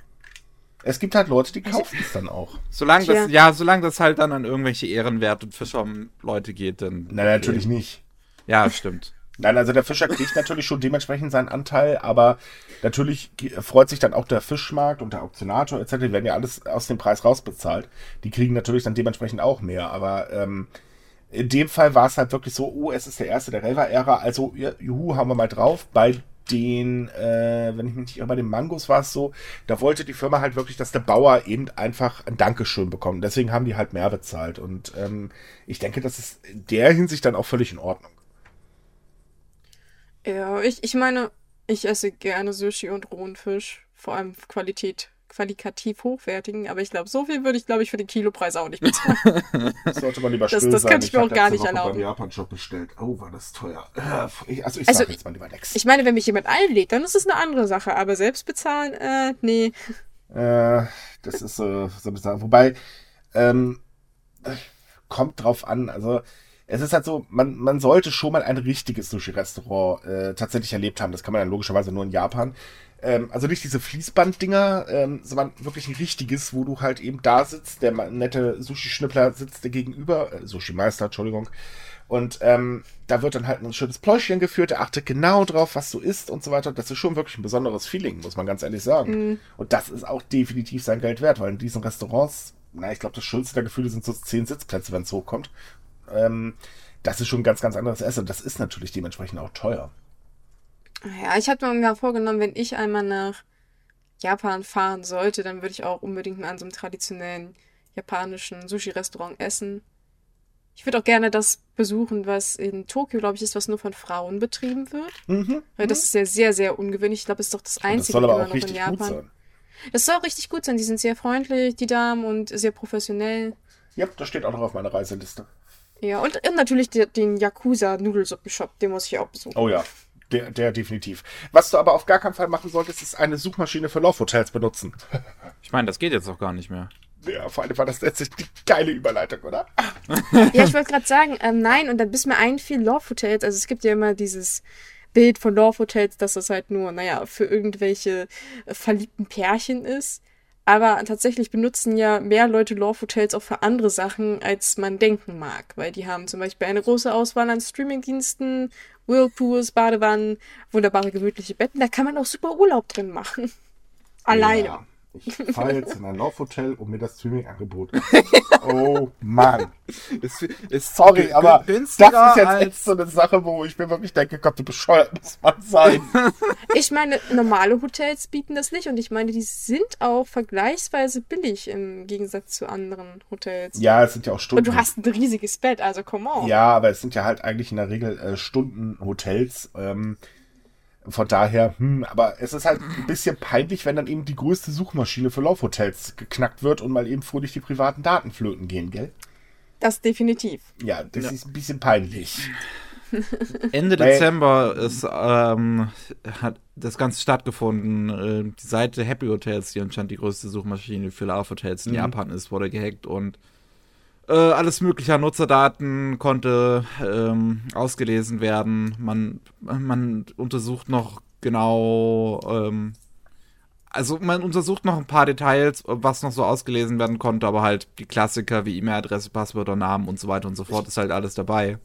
Es gibt halt Leute, die also kaufen es dann auch. Solange das, ja, solange das halt dann an irgendwelche ehrenwerten Fischer-Leute geht, dann. Nein, natürlich nicht. Ja, stimmt. Nein, also der Fischer kriegt natürlich schon dementsprechend seinen Anteil, aber natürlich freut sich dann auch der Fischmarkt und der Auktionator etc. Die werden ja alles aus dem Preis rausbezahlt. Die kriegen natürlich dann dementsprechend auch mehr, aber ähm, in dem Fall war es halt wirklich so, oh, es ist der erste der Relva-Ära, also juhu, haben wir mal drauf. Bei den, äh, wenn ich mich nicht irre, bei den Mangos war es so, da wollte die Firma halt wirklich, dass der Bauer eben einfach ein Dankeschön bekommt. Deswegen haben die halt mehr bezahlt. Und ähm, ich denke, das ist in der Hinsicht dann auch völlig in Ordnung. Ja, ich, ich meine, ich esse gerne Sushi und rohen Fisch. Vor allem Qualität, qualitativ hochwertigen. Aber ich glaube, so viel würde ich, glaube ich, für den Kilopreis auch nicht bezahlen. das sollte man lieber Das, das sein. könnte ich, ich mir auch gar nicht Woche erlauben. beim Japan-Shop bestellt. Oh, war das teuer. Ich, also ich also, sag jetzt mal lieber nichts. Ich meine, wenn mich jemand einlädt, dann ist es eine andere Sache. Aber selbst bezahlen, äh, nee. Äh, das ist so, so bizarr. Wobei, ähm, kommt drauf an. Also, es ist halt so, man, man sollte schon mal ein richtiges Sushi-Restaurant äh, tatsächlich erlebt haben. Das kann man dann logischerweise nur in Japan. Ähm, also nicht diese Fließband-Dinger, ähm, sondern wirklich ein richtiges, wo du halt eben da sitzt, der nette Sushi-Schnippler sitzt dir gegenüber, äh, Sushi-Meister, Entschuldigung. Und ähm, da wird dann halt ein schönes Pläuschchen geführt, der achtet genau drauf, was du isst und so weiter. Das ist schon wirklich ein besonderes Feeling, muss man ganz ehrlich sagen. Mhm. Und das ist auch definitiv sein Geld wert, weil in diesen Restaurants, na, ich glaube, das schönste der Gefühle sind so zehn Sitzplätze, wenn es hochkommt. Ähm, das ist schon ein ganz, ganz anderes Essen. Das ist natürlich dementsprechend auch teuer. Ja, ich hatte mir mal vorgenommen, wenn ich einmal nach Japan fahren sollte, dann würde ich auch unbedingt mal an so einem traditionellen japanischen Sushi-Restaurant essen. Ich würde auch gerne das besuchen, was in Tokio, glaube ich, ist, was nur von Frauen betrieben wird. Mhm. Weil das mhm. ist ja sehr, sehr ungewöhnlich. Ich glaube, es ist doch das einzige immer noch in Japan. Das soll auch richtig gut sein. Die sind sehr freundlich, die Damen, und sehr professionell. Ja, das steht auch noch auf meiner Reiseliste. Ja, und, und natürlich den, den Yakuza-Nudelsuppenshop, den muss ich auch besuchen. Oh ja, der, der definitiv. Was du aber auf gar keinen Fall machen solltest, ist eine Suchmaschine für Love-Hotels benutzen. Ich meine, das geht jetzt auch gar nicht mehr. Ja, vor allem war das letztlich die geile Überleitung, oder? ja, ich wollte gerade sagen, ähm, nein, und dann bis mir einfiel Love Hotels, also es gibt ja immer dieses Bild von Love Hotels, dass das halt nur, naja, für irgendwelche äh, verliebten Pärchen ist. Aber tatsächlich benutzen ja mehr Leute Love Hotels auch für andere Sachen, als man denken mag. Weil die haben zum Beispiel eine große Auswahl an Streamingdiensten, Whirlpools, Badewannen, wunderbare gemütliche Betten. Da kann man auch super Urlaub drin machen. Alleine. Ja. Ich fahre jetzt in ein Laufhotel um mir das Streaming-Angebot. oh Mann. Ist, ist Sorry, aber das ist jetzt echt so eine Sache, wo ich mir wirklich denke, Gott, du bescheuert muss man sein. ich meine, normale Hotels bieten das nicht und ich meine, die sind auch vergleichsweise billig im Gegensatz zu anderen Hotels. Ja, es sind ja auch Stunden. Und du hast ein riesiges Bett, also come on. Ja, aber es sind ja halt eigentlich in der Regel äh, Stundenhotels. Ähm, von daher, hm, aber es ist halt ein bisschen peinlich, wenn dann eben die größte Suchmaschine für Laufhotels geknackt wird und mal eben fröhlich die privaten Daten flöten gehen, gell? Das definitiv. Ja, das ja. ist ein bisschen peinlich. Ende Dezember ist, ähm, hat das Ganze stattgefunden. Äh, die Seite Happy Hotels, die anscheinend die größte Suchmaschine für Laufhotels in mhm. Japan ist, wurde gehackt und äh, alles mögliche an Nutzerdaten konnte ähm, ausgelesen werden. Man, man untersucht noch genau, ähm, also man untersucht noch ein paar Details, was noch so ausgelesen werden konnte, aber halt die Klassiker wie E-Mail-Adresse, Passwörter, Namen und so weiter und so fort ist halt alles dabei.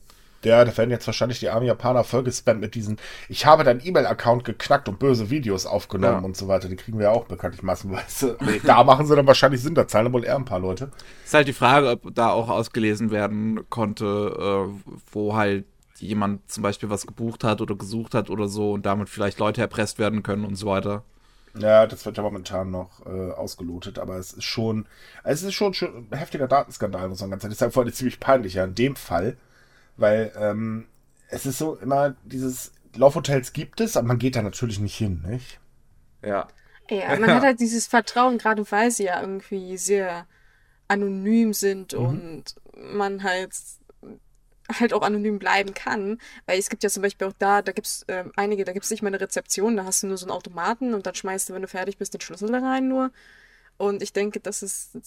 Ja, da werden jetzt wahrscheinlich die armen Japaner vollgespammt mit diesen, ich habe deinen E-Mail-Account geknackt und böse Videos aufgenommen ja. und so weiter. Die kriegen wir ja auch bekanntlich massenweise. da machen sie dann wahrscheinlich Sinn, da zahlen wohl eher ein paar Leute. Ist halt die Frage, ob da auch ausgelesen werden konnte, äh, wo halt jemand zum Beispiel was gebucht hat oder gesucht hat oder so und damit vielleicht Leute erpresst werden können und so weiter. Ja, das wird ja momentan noch äh, ausgelotet, aber es ist schon, es ist schon, schon ein heftiger Datenskandal, muss man ganz ehrlich sagen. Vor allem ziemlich peinlich ja in dem Fall, weil ähm, es ist so immer dieses Laufhotels gibt es, aber man geht da natürlich nicht hin, nicht? Ja. Ja, man hat halt dieses Vertrauen, gerade weil sie ja irgendwie sehr anonym sind mhm. und man halt halt auch anonym bleiben kann. Weil es gibt ja zum Beispiel auch da, da gibt es äh, einige, da gibt es nicht mal eine Rezeption, da hast du nur so einen Automaten und dann schmeißt du, wenn du fertig bist, den Schlüssel da rein nur. Und ich denke, das ist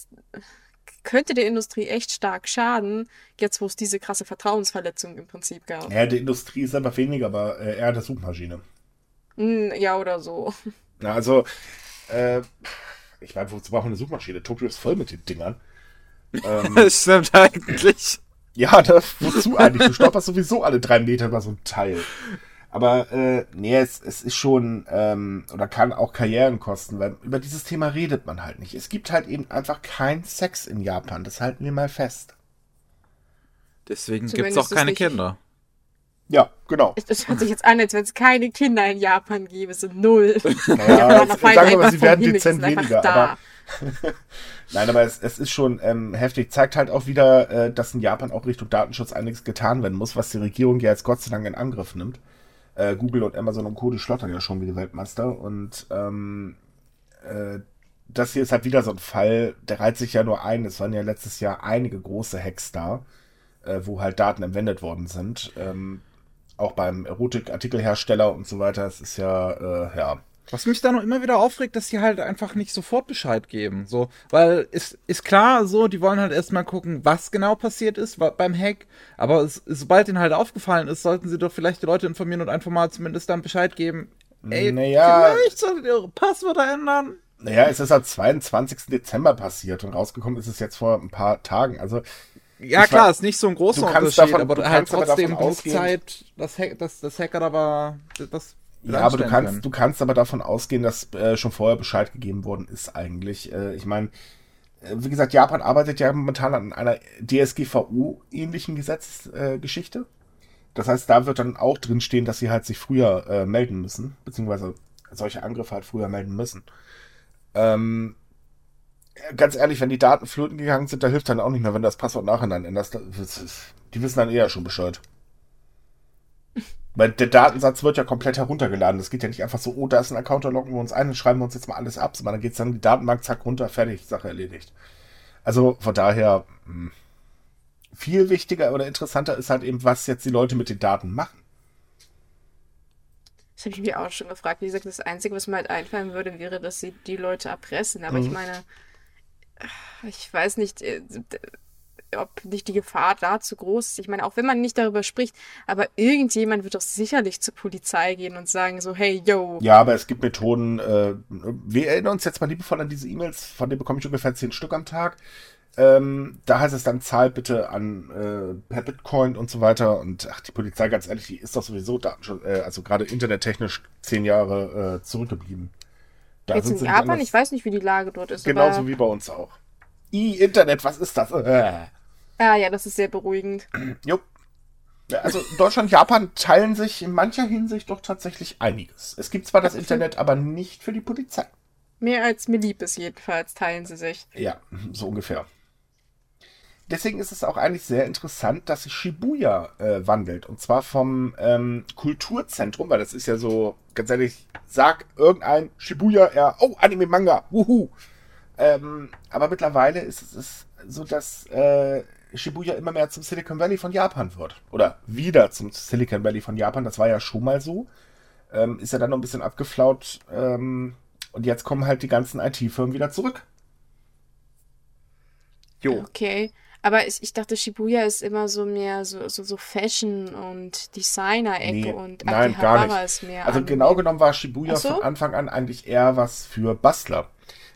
könnte der Industrie echt stark schaden, jetzt wo es diese krasse Vertrauensverletzung im Prinzip gab. Ja, die Industrie ist aber weniger, aber äh, eher der Suchmaschine. Mm, ja, oder so. Ja, also, äh, ich meine, wozu brauchen wir eine Suchmaschine? Tokio ist voll mit den Dingern. Ähm, das stimmt eigentlich. Ja, das, wozu eigentlich? Du stolperst sowieso alle drei Meter über so ein Teil. Aber äh, nee, es, es ist schon, ähm, oder kann auch Karrieren kosten, weil über dieses Thema redet man halt nicht. Es gibt halt eben einfach keinen Sex in Japan, das halten wir mal fest. Deswegen gibt es auch keine Kinder. Ja, genau. Das hört sich jetzt an, als wenn es keine Kinder in Japan gäbe, so null. Naja, sagen wir mal, sie werden dezent weniger, aber Nein, aber es, es ist schon ähm, heftig. Zeigt halt auch wieder, äh, dass in Japan auch Richtung Datenschutz einiges getan werden muss, was die Regierung ja jetzt Gott sei Dank in Angriff nimmt. Äh, Google und Amazon und Co. die schlottern ja schon wie die Weltmeister. Und ähm, äh, das hier ist halt wieder so ein Fall, der reiht sich ja nur ein. Es waren ja letztes Jahr einige große Hacks da, äh, wo halt Daten entwendet worden sind. Ähm, auch beim Erotikartikelhersteller und so weiter. Es ist ja, äh, ja, was mich da noch immer wieder aufregt, dass die halt einfach nicht sofort Bescheid geben. So, weil ist, ist klar, so, die wollen halt erstmal gucken, was genau passiert ist beim Hack. Aber es, sobald ihnen halt aufgefallen ist, sollten sie doch vielleicht die Leute informieren und einfach mal zumindest dann Bescheid geben. Ey, naja, vielleicht solltet ihr eure Passwörter ändern. Naja, es ist am 22. Dezember passiert und rausgekommen ist es jetzt vor ein paar Tagen. Also ja, klar, war, ist nicht so ein großer Unterschied, davon, aber halt trotzdem genug Zeit, dass, Hack, dass das Hacker da war, das ja, aber du kannst, können. du kannst aber davon ausgehen, dass äh, schon vorher Bescheid gegeben worden ist eigentlich. Äh, ich meine, äh, wie gesagt, Japan arbeitet ja momentan an einer DSGVO-ähnlichen Gesetzesgeschichte. Äh, das heißt, da wird dann auch drin stehen, dass sie halt sich früher äh, melden müssen, beziehungsweise solche Angriffe halt früher melden müssen. Ähm, ganz ehrlich, wenn die Daten flöten gegangen sind, da hilft dann auch nicht mehr, wenn das Passwort nachhinein änderst. Die wissen dann eher schon Bescheid. Weil der Datensatz wird ja komplett heruntergeladen. Das geht ja nicht einfach so, oh, da ist ein Account, da loggen wir uns ein und schreiben wir uns jetzt mal alles ab, sondern dann geht's dann in die Datenbank, zack, runter, fertig, Sache erledigt. Also von daher, hm, viel wichtiger oder interessanter ist halt eben, was jetzt die Leute mit den Daten machen. Das habe ich mir auch schon gefragt. Wie gesagt, das Einzige, was mir halt einfallen würde, wäre, dass sie die Leute erpressen. Aber mhm. ich meine, ich weiß nicht, äh, ob nicht die Gefahr da zu groß ist. Ich meine, auch wenn man nicht darüber spricht, aber irgendjemand wird doch sicherlich zur Polizei gehen und sagen so, hey, yo. Ja, aber es gibt Methoden, äh, wir erinnern uns jetzt mal liebevoll an diese E-Mails, von denen bekomme ich ungefähr zehn Stück am Tag. Ähm, da heißt es dann, zahl bitte an äh, per Bitcoin und so weiter. Und ach, die Polizei, ganz ehrlich, die ist doch sowieso Datenschutz, äh, also gerade internettechnisch zehn Jahre äh, zurückgeblieben. Da Jetzt in Japan, ich weiß nicht, wie die Lage dort ist. Genauso wie bei uns auch. I-Internet, was ist das? Äh. Ah ja, das ist sehr beruhigend. Jupp. Also Deutschland und Japan teilen sich in mancher Hinsicht doch tatsächlich einiges. Es gibt zwar das Internet, aber nicht für die Polizei. Mehr als mir lieb ist jedenfalls, teilen sie sich. Ja, so ungefähr. Deswegen ist es auch eigentlich sehr interessant, dass sich Shibuya äh, wandelt. Und zwar vom ähm, Kulturzentrum, weil das ist ja so, ganz ehrlich, sag irgendein Shibuya, ja, oh, Anime-Manga, wuhu. Ähm, aber mittlerweile ist es so, dass äh, Shibuya immer mehr zum Silicon Valley von Japan wird. Oder wieder zum Silicon Valley von Japan. Das war ja schon mal so. Ähm, ist ja dann noch ein bisschen abgeflaut. Ähm, und jetzt kommen halt die ganzen IT-Firmen wieder zurück. Jo. Okay. Aber ich, ich dachte, Shibuya ist immer so mehr so, so, so Fashion und Designer-Ecke Nee, und nein, gar nicht. ist mehr. Also genau genommen war Shibuya so? von Anfang an eigentlich eher was für Bastler.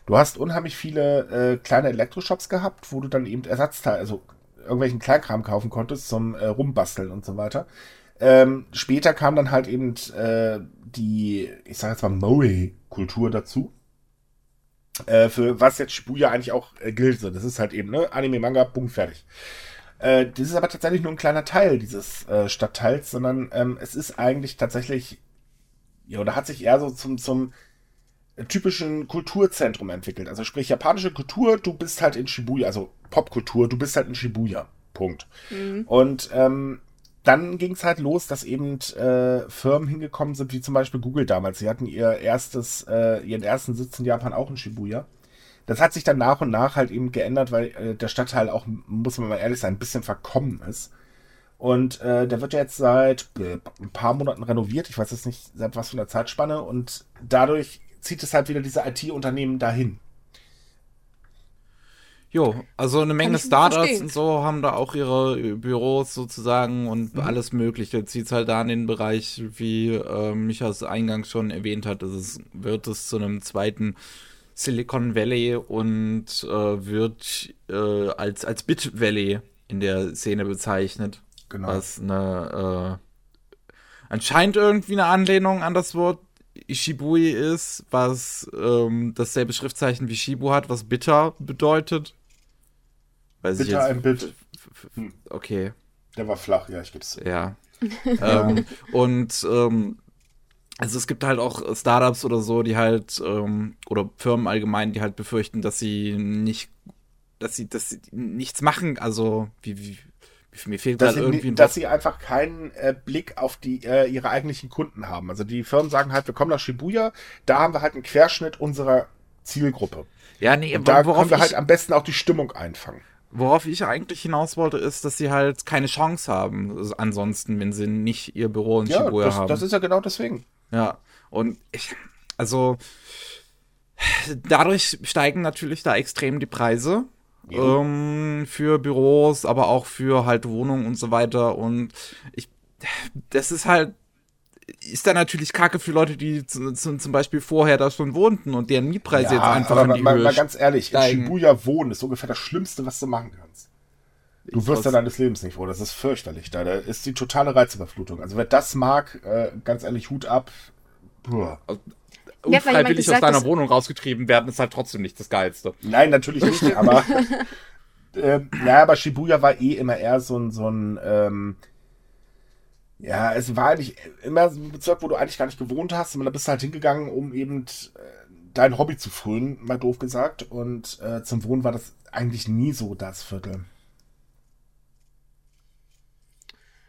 Du hast unheimlich viele äh, kleine Elektroshops gehabt, wo du dann eben Ersatzteile, also irgendwelchen Kleinkram kaufen konntest zum äh, Rumbasteln und so weiter. Ähm, später kam dann halt eben äh, die, ich sag jetzt mal, Moe-Kultur dazu. Äh, für was jetzt Shibuya eigentlich auch äh, gilt. So, das ist halt eben, ne, Anime, Manga, Punkt, fertig. Äh, das ist aber tatsächlich nur ein kleiner Teil dieses äh, Stadtteils, sondern ähm, es ist eigentlich tatsächlich, ja, oder hat sich eher so zum, zum typischen Kulturzentrum entwickelt. Also sprich japanische Kultur, du bist halt in Shibuya, also Popkultur, du bist halt in Shibuya. Punkt. Mhm. Und ähm, dann ging es halt los, dass eben äh, Firmen hingekommen sind, wie zum Beispiel Google damals. Sie hatten ihr erstes, äh, ihren ersten Sitz in Japan auch in Shibuya. Das hat sich dann nach und nach halt eben geändert, weil äh, der Stadtteil auch, muss man mal ehrlich sein, ein bisschen verkommen ist. Und äh, der wird ja jetzt seit äh, ein paar Monaten renoviert. Ich weiß jetzt nicht, seit was für einer Zeitspanne. Und dadurch zieht es halt wieder diese IT-Unternehmen dahin. Jo, also eine Menge Startups und so haben da auch ihre Büros sozusagen und Mhm. alles Mögliche. Zieht halt da in den Bereich, wie äh, Micha es eingangs schon erwähnt hat, es ist, wird es zu einem zweiten Silicon Valley und äh, wird äh, als, als Bit Valley in der Szene bezeichnet. Genau. Was eine äh, anscheinend irgendwie eine Anlehnung an das Wort Shibui ist, was ähm, dasselbe Schriftzeichen wie Shibu hat, was bitter bedeutet. Weiß ich Bitte jetzt. ein Bit. Hm. Okay, Der war flach, ja, ich gebe es ja. ähm, und ähm, also es gibt halt auch Startups oder so, die halt, ähm, oder Firmen allgemein, die halt befürchten, dass sie nicht, dass sie, dass sie nichts machen. Also, wie, wie mir fehlt Dass, sie, irgendwie dass sie einfach keinen äh, Blick auf die äh, ihre eigentlichen Kunden haben. Also die Firmen sagen halt, wir kommen nach Shibuya, da haben wir halt einen Querschnitt unserer Zielgruppe. Ja, nee, Und da worauf können wir halt am besten auch die Stimmung einfangen. Worauf ich eigentlich hinaus wollte, ist, dass sie halt keine Chance haben, also ansonsten, wenn sie nicht ihr Büro in Ja, Shibuya das, haben. das ist ja genau deswegen. ja, und ich, also, dadurch steigen natürlich da extrem die Preise. Ähm, für Büros, aber auch für halt Wohnungen und so weiter. Und ich, das ist halt, ist dann natürlich kacke für Leute, die zu, zu, zum Beispiel vorher da schon wohnten und deren Mietpreise jetzt einfach aber in die mal, mal ganz ehrlich, steigen. in Shibuya wohnen ist ungefähr das Schlimmste, was du machen kannst. Du wirst ja trotz- deines Lebens nicht froh, das ist fürchterlich. Da, da ist die totale Reizüberflutung. Also wer das mag, äh, ganz ehrlich, Hut ab. Puh. Unfreiwillig aus gesagt, deiner dass- Wohnung rausgetrieben werden, ist halt trotzdem nicht das Geilste. Nein, natürlich nicht, aber ähm, ja, aber Shibuya war eh immer eher so ein, so ein ähm, ja, es war eigentlich immer so ein Bezirk, wo du eigentlich gar nicht gewohnt hast, und da bist du halt hingegangen, um eben äh, dein Hobby zu frönen, mal doof gesagt. Und äh, zum Wohnen war das eigentlich nie so das Viertel.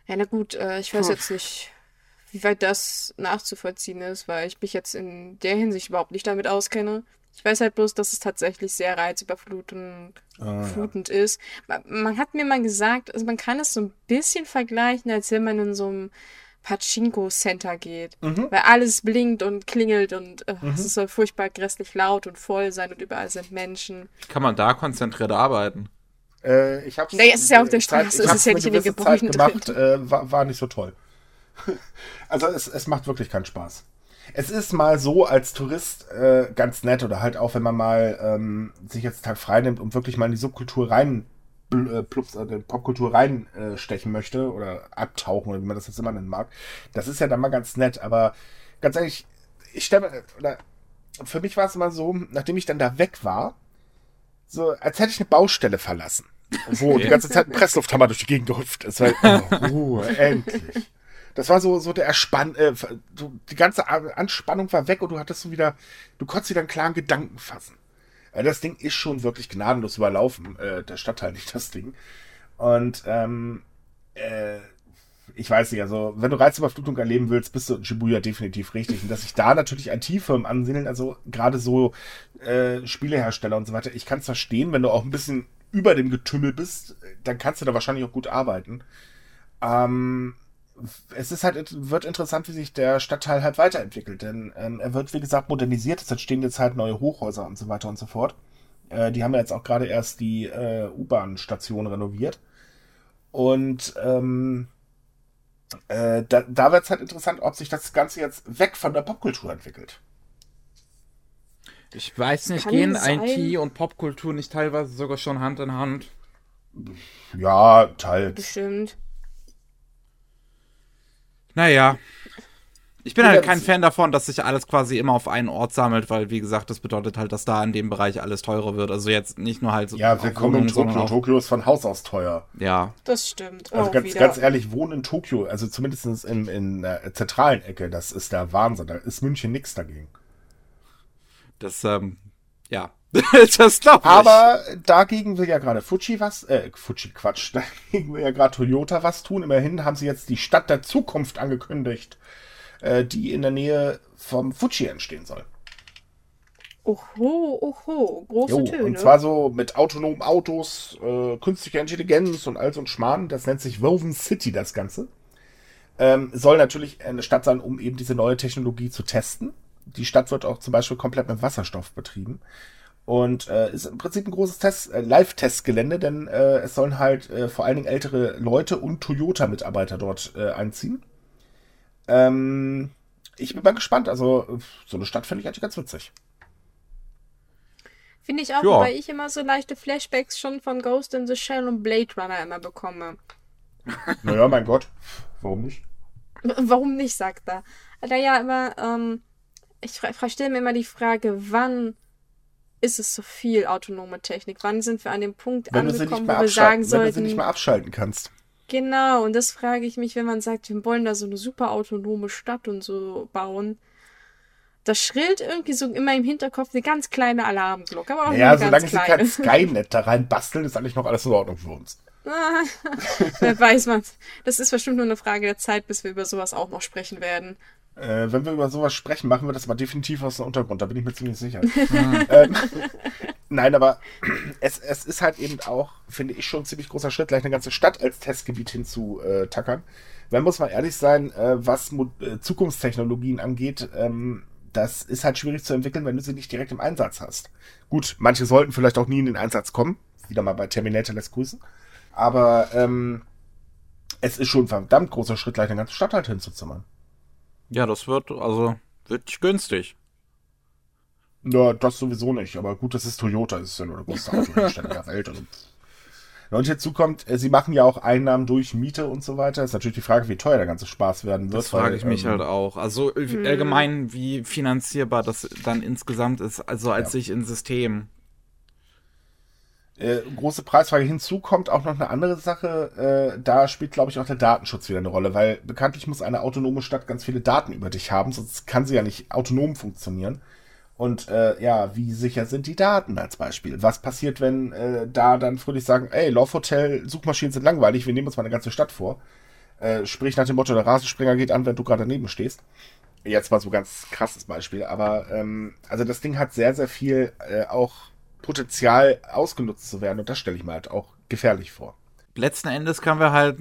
Ja, na gut, äh, ich weiß Puh. jetzt nicht, wie weit das nachzuvollziehen ist, weil ich mich jetzt in der Hinsicht überhaupt nicht damit auskenne. Ich weiß halt bloß, dass es tatsächlich sehr reizüberflutend Ah, ja. flutend ist. Man, man hat mir mal gesagt, also man kann es so ein bisschen vergleichen, als wenn man in so einem Pachinko-Center geht. Mhm. Weil alles blinkt und klingelt und äh, es soll furchtbar grässlich laut und voll sein und überall sind Menschen. Kann man da konzentriert arbeiten? Äh, ich hab's, Nee, es ist ja auf der Straße, Zeit- es ich ist ja nicht in den gewisse Zeit Gebäuden gemacht, äh, war, war nicht so toll. Also es, es macht wirklich keinen Spaß. Es ist mal so als Tourist äh, ganz nett oder halt auch, wenn man mal ähm, sich jetzt einen Tag frei nimmt und wirklich mal in die Subkultur rein, äh, plups, äh, Popkultur reinstechen äh, stechen möchte oder abtauchen oder wie man das jetzt immer nennen mag. Das ist ja dann mal ganz nett, aber ganz ehrlich, ich stelle mir, oder für mich war es immer so, nachdem ich dann da weg war, so als hätte ich eine Baustelle verlassen. Wo die ganze Zeit ein Presslufthammer durch die Gegend gehüpft ist. Weil, oh, Ruhe, endlich. Das war so, so der Erspann, äh, so, die ganze Anspannung war weg und du hattest so wieder, du konntest wieder einen klaren Gedanken fassen. Äh, das Ding ist schon wirklich gnadenlos überlaufen, äh, der Stadtteil, nicht das Ding. Und, ähm, äh, ich weiß nicht, also, wenn du Reizüberflutung erleben willst, bist du in Shibuya definitiv richtig. Und dass sich da natürlich IT-Firmen ansiedeln, also gerade so äh, Spielehersteller und so weiter, ich kann es verstehen, wenn du auch ein bisschen über dem Getümmel bist, dann kannst du da wahrscheinlich auch gut arbeiten. Ähm, es ist halt, wird interessant, wie sich der Stadtteil halt weiterentwickelt, denn ähm, er wird, wie gesagt, modernisiert, es entstehen jetzt halt neue Hochhäuser und so weiter und so fort. Äh, die haben ja jetzt auch gerade erst die äh, U-Bahn-Station renoviert. Und ähm, äh, da, da wird es halt interessant, ob sich das Ganze jetzt weg von der Popkultur entwickelt. Ich weiß nicht, Kann gehen IT und Popkultur nicht teilweise sogar schon Hand in Hand? Ja, teils. Bestimmt. Naja. Ich bin halt kein Fan davon, dass sich alles quasi immer auf einen Ort sammelt, weil, wie gesagt, das bedeutet halt, dass da in dem Bereich alles teurer wird. Also jetzt nicht nur halt so. Ja, willkommen in Tokio. Tokio ist von Haus aus teuer. Ja. Das stimmt. Also ganz, ganz, ehrlich, wohnen in Tokio, also zumindest in, in der zentralen Ecke, das ist der Wahnsinn. Da ist München nichts dagegen. Das, ähm, ja. das glaube ich. Aber dagegen will ja gerade Fuji was, äh, Fuji Quatsch, dagegen will ja gerade Toyota was tun. Immerhin haben sie jetzt die Stadt der Zukunft angekündigt äh, die in der Nähe vom Fuji entstehen soll. Oho, oho, große jo, Töne. Und zwar so mit autonomen Autos, äh, künstlicher Intelligenz und all so ein Schmarrn. Das nennt sich Woven City, das Ganze. Ähm, soll natürlich eine Stadt sein, um eben diese neue Technologie zu testen. Die Stadt wird auch zum Beispiel komplett mit Wasserstoff betrieben. Und äh, ist im Prinzip ein großes Test, äh, Live-Testgelände, denn äh, es sollen halt äh, vor allen Dingen ältere Leute und Toyota-Mitarbeiter dort äh, einziehen. Ähm, ich bin mal gespannt. Also, so eine Stadt finde ich eigentlich ganz witzig. Finde ich auch, ja. weil ich immer so leichte Flashbacks schon von Ghost in the Shell und Blade Runner immer bekomme. Naja, mein Gott. Warum nicht? Warum nicht, sagt er. Naja, immer, ähm, ich, ich stelle mir immer die Frage, wann ist es so viel autonome Technik? Wann sind wir an dem Punkt wenn angekommen, wo wir sagen sollten... Wenn du sie nicht mehr abschalten kannst. Genau, und das frage ich mich, wenn man sagt, wir wollen da so eine super autonome Stadt und so bauen. Da schrillt irgendwie so immer im Hinterkopf eine ganz kleine Alarmglocke. Aber auch ja, solange sie kein Skynet da rein basteln, ist eigentlich noch alles in Ordnung für uns. Wer weiß man. Das ist bestimmt nur eine Frage der Zeit, bis wir über sowas auch noch sprechen werden. Äh, wenn wir über sowas sprechen, machen wir das mal definitiv aus dem Untergrund, da bin ich mir ziemlich sicher. ähm, nein, aber es, es ist halt eben auch, finde ich, schon ein ziemlich großer Schritt, gleich eine ganze Stadt als Testgebiet hinzutackern. Wenn muss man ehrlich sein, äh, was äh, Zukunftstechnologien angeht, ähm, das ist halt schwierig zu entwickeln, wenn du sie nicht direkt im Einsatz hast. Gut, manche sollten vielleicht auch nie in den Einsatz kommen. Wieder mal bei Terminator lässt grüßen. Aber ähm, es ist schon ein verdammt großer Schritt, gleich eine ganze Stadt halt hinzuzimmern. Ja, das wird also wirklich günstig. Ja, das sowieso nicht. Aber gut, das ist Toyota, das ist ja nur der größte Autohersteller der Welt. Also. Und hinzu kommt, äh, sie machen ja auch Einnahmen durch Miete und so weiter. Ist natürlich die Frage, wie teuer der ganze Spaß werden wird. Das frage ich mich ähm, halt auch. Also mhm. allgemein, wie finanzierbar das dann insgesamt ist, also als ja. sich in System. Äh, große Preisfrage. Hinzu kommt auch noch eine andere Sache. Äh, da spielt, glaube ich, auch der Datenschutz wieder eine Rolle, weil bekanntlich muss eine autonome Stadt ganz viele Daten über dich haben, sonst kann sie ja nicht autonom funktionieren. Und äh, ja, wie sicher sind die Daten als Beispiel? Was passiert, wenn äh, da dann fröhlich sagen, ey, Love Hotel, Suchmaschinen sind langweilig, wir nehmen uns mal eine ganze Stadt vor. Äh, sprich nach dem Motto, der Rasenspringer geht an, wenn du gerade daneben stehst. Jetzt mal so ganz krasses Beispiel, aber ähm, also das Ding hat sehr, sehr viel äh, auch Potenzial ausgenutzt zu werden. Und das stelle ich mir halt auch gefährlich vor. Letzten Endes kann wir halt.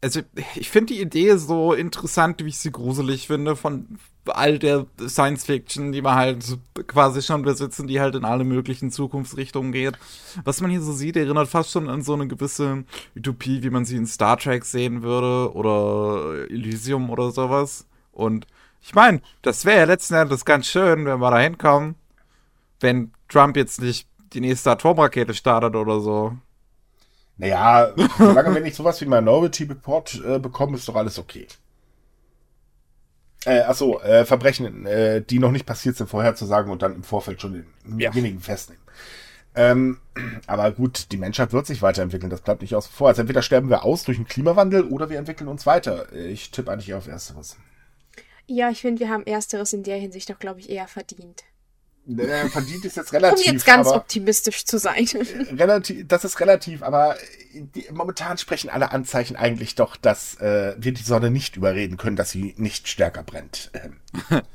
Also, ich finde die Idee so interessant, wie ich sie gruselig finde, von all der Science Fiction, die wir halt quasi schon besitzen, die halt in alle möglichen Zukunftsrichtungen geht. Was man hier so sieht, erinnert fast schon an so eine gewisse Utopie, wie man sie in Star Trek sehen würde oder Elysium oder sowas. Und ich meine, das wäre ja letzten Endes ganz schön, wenn wir da hinkommen wenn Trump jetzt nicht die nächste Atomrakete startet oder so. Naja, solange wir nicht sowas wie Minority Report äh, bekommen, ist doch alles okay. Äh, achso, äh, Verbrechen, äh, die noch nicht passiert sind, vorherzusagen und dann im Vorfeld schon denjenigen ja. festnehmen. Ähm, aber gut, die Menschheit wird sich weiterentwickeln, das bleibt nicht außen vor. Also entweder sterben wir aus durch den Klimawandel oder wir entwickeln uns weiter. Ich tippe eigentlich auf Ersteres. Ja, ich finde, wir haben Ersteres in der Hinsicht doch, glaube ich, eher verdient. Naja, verdient ist jetzt relativ. Um jetzt ganz aber, optimistisch zu sein. relativ, das ist relativ, aber die, momentan sprechen alle Anzeichen eigentlich doch, dass äh, wir die Sonne nicht überreden können, dass sie nicht stärker brennt. Ähm.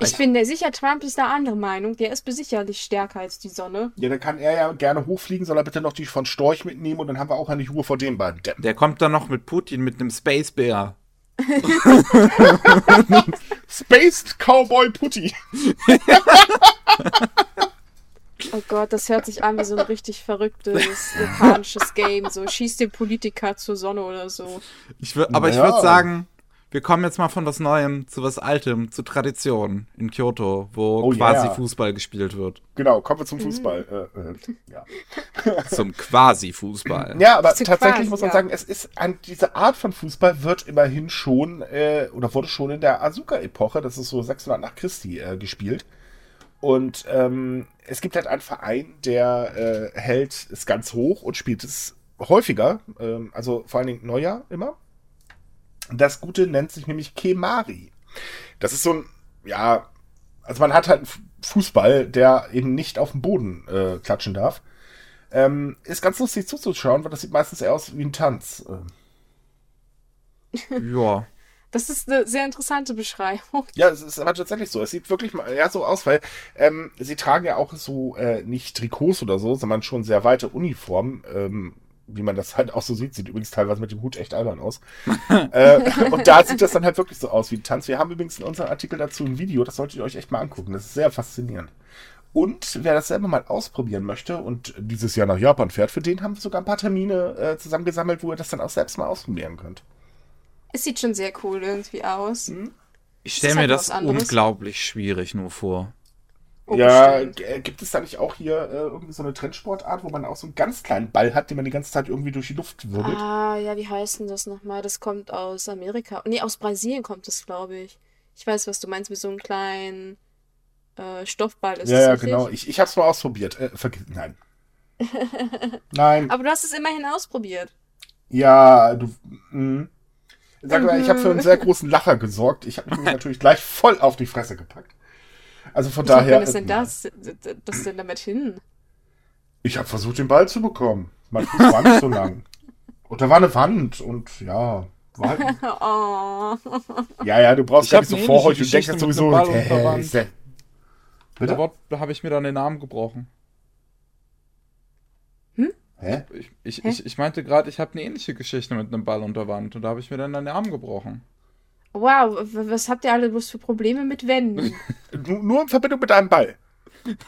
Ich bin der sicher, Trump ist da andere Meinung. Der ist sicherlich stärker als die Sonne. Ja, dann kann er ja gerne hochfliegen, soll er bitte noch die von Storch mitnehmen und dann haben wir auch eine Ruhe vor den beiden. Der kommt dann noch mit Putin mit einem Space Bear. Spaced Cowboy Putty. Oh Gott, das hört sich an wie so ein richtig verrücktes japanisches Game. So schießt den Politiker zur Sonne oder so. Ich aber ich Ja. würde sagen, wir kommen jetzt mal von was Neuem zu was Altem, zu Tradition in Kyoto, wo Oh quasi yeah. Fußball gespielt wird. Genau, kommen wir zum Fußball. Äh, äh, ja. Zum quasi Fußball. Ja, aber Zu tatsächlich quasi, muss man ja. sagen, es ist ein, diese Art von Fußball wird immerhin schon äh, oder wurde schon in der Asuka-Epoche, das ist so 600 nach Christi, äh, gespielt. Und ähm, es gibt halt einen Verein, der äh, hält es ganz hoch und spielt es häufiger, ähm, also vor allen Dingen Neujahr immer. Das Gute nennt sich nämlich Kemari. Das ist so ein, ja, also man hat halt einen Fußball, der eben nicht auf dem Boden äh, klatschen darf. Ähm, ist ganz lustig zuzuschauen, weil das sieht meistens eher aus wie ein Tanz. Ähm, Ja. Das ist eine sehr interessante Beschreibung. Ja, es ist aber tatsächlich so. Es sieht wirklich mal ja, so aus, weil ähm, sie tragen ja auch so äh, nicht Trikots oder so, sondern schon sehr weite Uniformen. Ähm, wie man das halt auch so sieht, sieht übrigens teilweise mit dem Hut echt albern aus. äh, und da sieht das dann halt wirklich so aus wie ein Tanz. Wir haben übrigens in unserem Artikel dazu ein Video, das solltet ihr euch echt mal angucken. Das ist sehr faszinierend. Und wer das selber mal ausprobieren möchte und dieses Jahr nach Japan fährt, für den haben wir sogar ein paar Termine äh, zusammengesammelt, wo ihr das dann auch selbst mal ausprobieren könnt. Es sieht schon sehr cool irgendwie aus. Ich Das stelle mir halt das unglaublich schwierig nur vor. Oh, ja, äh, gibt es da nicht auch hier äh, irgendwie so eine Trendsportart, wo man auch so einen ganz kleinen Ball hat, den man die ganze Zeit irgendwie durch die Luft wirbelt? Ah, ja, wie heißt denn das nochmal? Das kommt aus Amerika. Nee, aus Brasilien kommt das, glaube ich. Ich weiß, was du meinst, mit so einem kleinen äh, Stoffball ist ja, ja, richtig? genau. Ich, ich hab's mal ausprobiert. Äh, vergiss, nein. nein. Aber du hast es immerhin ausprobiert. Ja, du. Mh. Sag mal, ich habe für einen Mhm. sehr großen Lacher gesorgt. Ich habe mich natürlich gleich voll auf die Fresse gepackt. Also von Wieso daher. kann es denn äh, das, das denn damit hin? Ich habe versucht, den Ball zu bekommen. Mein Fuß war nicht so lang. Und da war eine Wand und ja. War halt, Oh. ja, ja, du brauchst Ich gar nicht so vorheucheln. ähnliche Du denkst Geschichte jetzt mit sowieso, Wand. ist der- Bitte? Da, da habe ich mir dann den Namen gebrochen. Hä? Ich, ich, Hä? ich, ich meinte gerade, ich habe eine ähnliche Geschichte mit einem Ball unter Wand und da habe ich mir dann den Arm gebrochen. Wow, was habt ihr alle bloß für Probleme mit Wänden? Nur, in Verbindung mit einem Ball.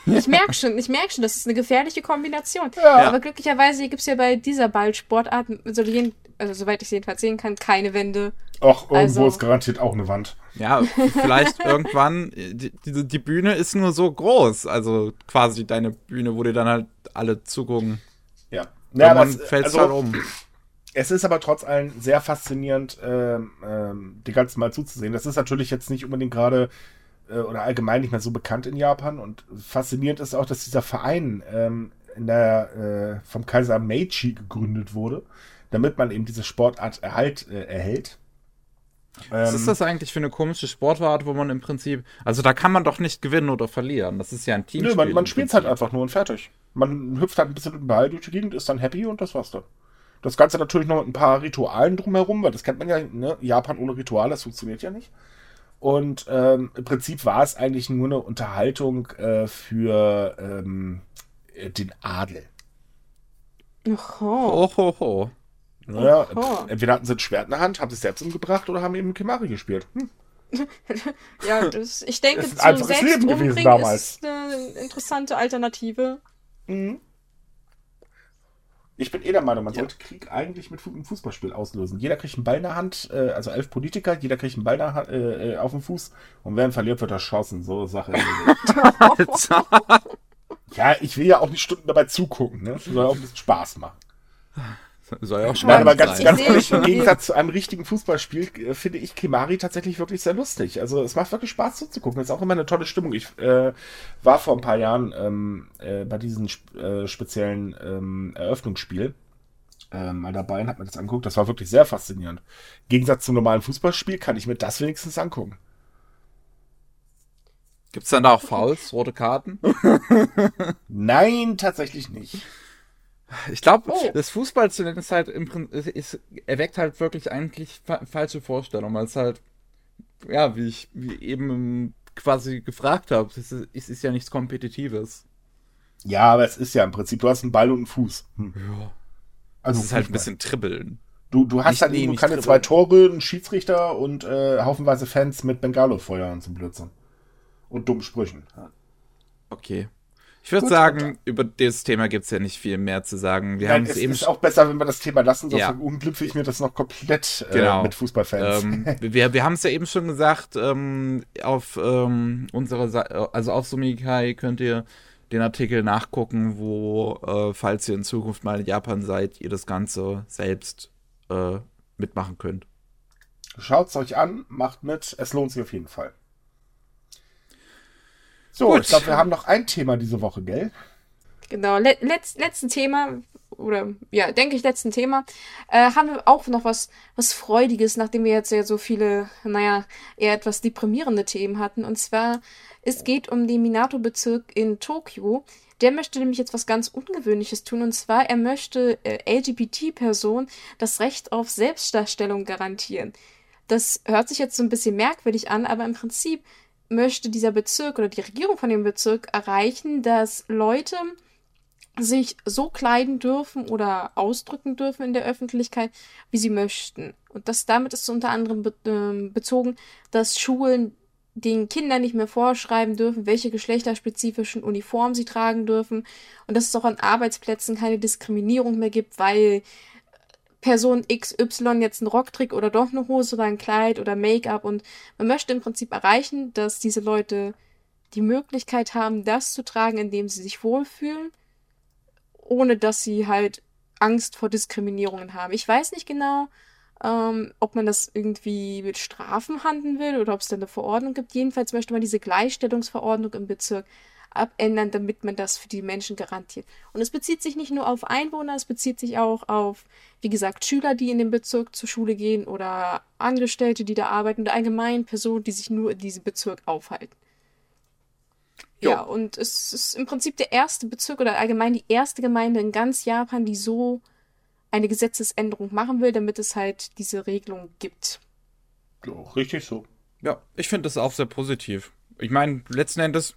Ich merke schon, ich merke schon, das ist eine gefährliche Kombination. Ja. Aber glücklicherweise gibt es ja bei dieser Ballsportart, so jeden, also soweit ich es jedenfalls sehen kann, keine Wände. Ach, irgendwo Also- ist garantiert auch eine Wand. Ja, vielleicht irgendwann, die, die, die Bühne ist nur so groß, also quasi deine Bühne, wo dir dann halt alle zugucken. Ja. Ja, Irgendwann es, fällt also, halt um. Es ist aber trotz allem sehr faszinierend, ähm, ähm, die ganze Mal zuzusehen. Das ist natürlich jetzt nicht unbedingt gerade äh, oder allgemein nicht mehr so bekannt in Japan. Und faszinierend ist auch, dass dieser Verein ähm, in der, äh, vom Kaiser Meiji gegründet wurde, damit man eben diese Sportart erhalt, äh, erhält. Was Ähm, ist das eigentlich für eine komische Sportart, wo man im Prinzip, also da kann man doch nicht gewinnen oder verlieren. Das ist ja ein Teamspiel. Nö, man, man spielt halt Prinzip. einfach nur und fertig. Man hüpft halt ein bisschen mit dem Ball durch die Gegend, ist dann happy und das war's dann. Das Ganze natürlich noch mit ein paar Ritualen drumherum, weil das kennt man ja, ne? Japan ohne Ritual, das funktioniert ja nicht. Und ähm, im Prinzip war es eigentlich nur eine Unterhaltung äh, für ähm, äh, den Adel. Oh. Oh, ho, ho. Naja, Oho. entweder hatten sie ein Schwert in der Hand, haben sie es selbst umgebracht oder haben eben Kimari gespielt. Hm. Ja, das, ich denke, Das ist ein einfaches Leben gewesen Selbstumbringen damals. ist eine interessante Alternative. Mhm. Ich bin eh der Meinung, man Ja. sollte Krieg eigentlich mit einem Fußballspiel auslösen. Jeder kriegt einen Ball in der Hand, äh, also elf Politiker, jeder kriegt einen Ball in der Hand, äh, äh, auf dem Fuß und wer ihn verliert, wird erschossen. So Sache. Ja, ich will ja auch nicht Stunden dabei zugucken, ne? Soll auch ein bisschen Spaß machen. Soll ja auch Nein, spannend aber ganz, sein. ganz ehrlich, im. Gegensatz zu einem richtigen Fußballspiel äh, finde ich Kimari tatsächlich wirklich sehr lustig. Also es macht wirklich Spaß zuzugucken. Es ist auch immer eine tolle Stimmung. Ich äh, war vor ein paar Jahren ähm, äh, bei diesem sp- äh, speziellen ähm, Eröffnungsspiel äh, mal dabei und hab mir das angeguckt. Das war wirklich sehr faszinierend. Im Gegensatz zum normalen Fußballspiel kann ich mir das wenigstens angucken. Gibt's dann da auch Fouls, rote Karten? Nein, tatsächlich nicht. Ich glaube, Oh. das Fußball zu nennen ist halt im Prinzip, ist, erweckt halt wirklich eigentlich fa falsche Vorstellungen, weil es halt, ja, wie ich wie eben quasi gefragt habe, es ist, es ist ja nichts Kompetitives. Ja, aber es ist ja im Prinzip, du hast einen Ball und einen Fuß. Hm. Ja. Also Es ist halt ein bisschen Tribbeln. Du, du hast Nicht- halt nee, eben nicht keine dribbeln. zwei Tore, einen Schiedsrichter und äh, haufenweise Fans mit Bengalo-Feuer und zum Blödsinn. Und dummen Sprüchen. Okay. Ich würde sagen, über das Thema gibt es ja nicht viel mehr zu sagen. Wir Nein, haben es eben ist auch besser, wenn wir das Thema lassen, sonst ja. unglücklich ich mir das noch komplett äh, genau. mit Fußballfans. Ähm, wir wir haben es ja eben schon gesagt, ähm, auf ähm, unserer Seite, also auf Sumikai könnt ihr den Artikel nachgucken, wo, äh, falls ihr in Zukunft mal in Japan seid, ihr das Ganze selbst äh, mitmachen könnt. Schaut es euch an, macht mit, es lohnt sich auf jeden Fall. So, Gut. ich glaube, wir haben noch ein Thema diese Woche, gell? Genau, le letz letzten Thema, oder ja, denke ich, letzten Thema, äh, haben wir auch noch was, was Freudiges, nachdem wir jetzt ja so viele, naja, eher etwas deprimierende Themen hatten. Und zwar, es geht um den Minato-Bezirk in Tokio. Der möchte nämlich jetzt was ganz Ungewöhnliches tun. Und zwar, er möchte äh, LGBT-Personen das Recht auf Selbstdarstellung garantieren. Das hört sich jetzt so ein bisschen merkwürdig an, aber im Prinzip möchte dieser Bezirk oder die Regierung von dem Bezirk erreichen, dass Leute sich so kleiden dürfen oder ausdrücken dürfen in der Öffentlichkeit, wie sie möchten. Und das damit ist unter anderem be äh, bezogen, dass Schulen den Kindern nicht mehr vorschreiben dürfen, welche geschlechterspezifischen Uniformen sie tragen dürfen und dass es auch an Arbeitsplätzen keine Diskriminierung mehr gibt, weil Person XY jetzt einen Rock trägt oder doch eine Hose oder ein Kleid oder Make-up und man möchte im Prinzip erreichen, dass diese Leute die Möglichkeit haben, das zu tragen, indem sie sich wohlfühlen, ohne dass sie halt Angst vor Diskriminierungen haben. Ich weiß nicht genau, ähm, ob man das irgendwie mit Strafen handeln will oder ob es da eine Verordnung gibt. Jedenfalls möchte man diese Gleichstellungsverordnung im Bezirk abändern, damit man das für die Menschen garantiert. Und es bezieht sich nicht nur auf Einwohner, es bezieht sich auch auf, wie gesagt, Schüler, die in dem Bezirk zur Schule gehen oder Angestellte, die da arbeiten oder allgemein Personen, die sich nur in diesem Bezirk aufhalten. Jo. Ja, und es ist im Prinzip der erste Bezirk oder allgemein die erste Gemeinde in ganz Japan, die so eine Gesetzesänderung machen will, damit es halt diese Regelung gibt. Ja, richtig so. Ja, ich finde das auch sehr positiv. Ich meine, letzten Endes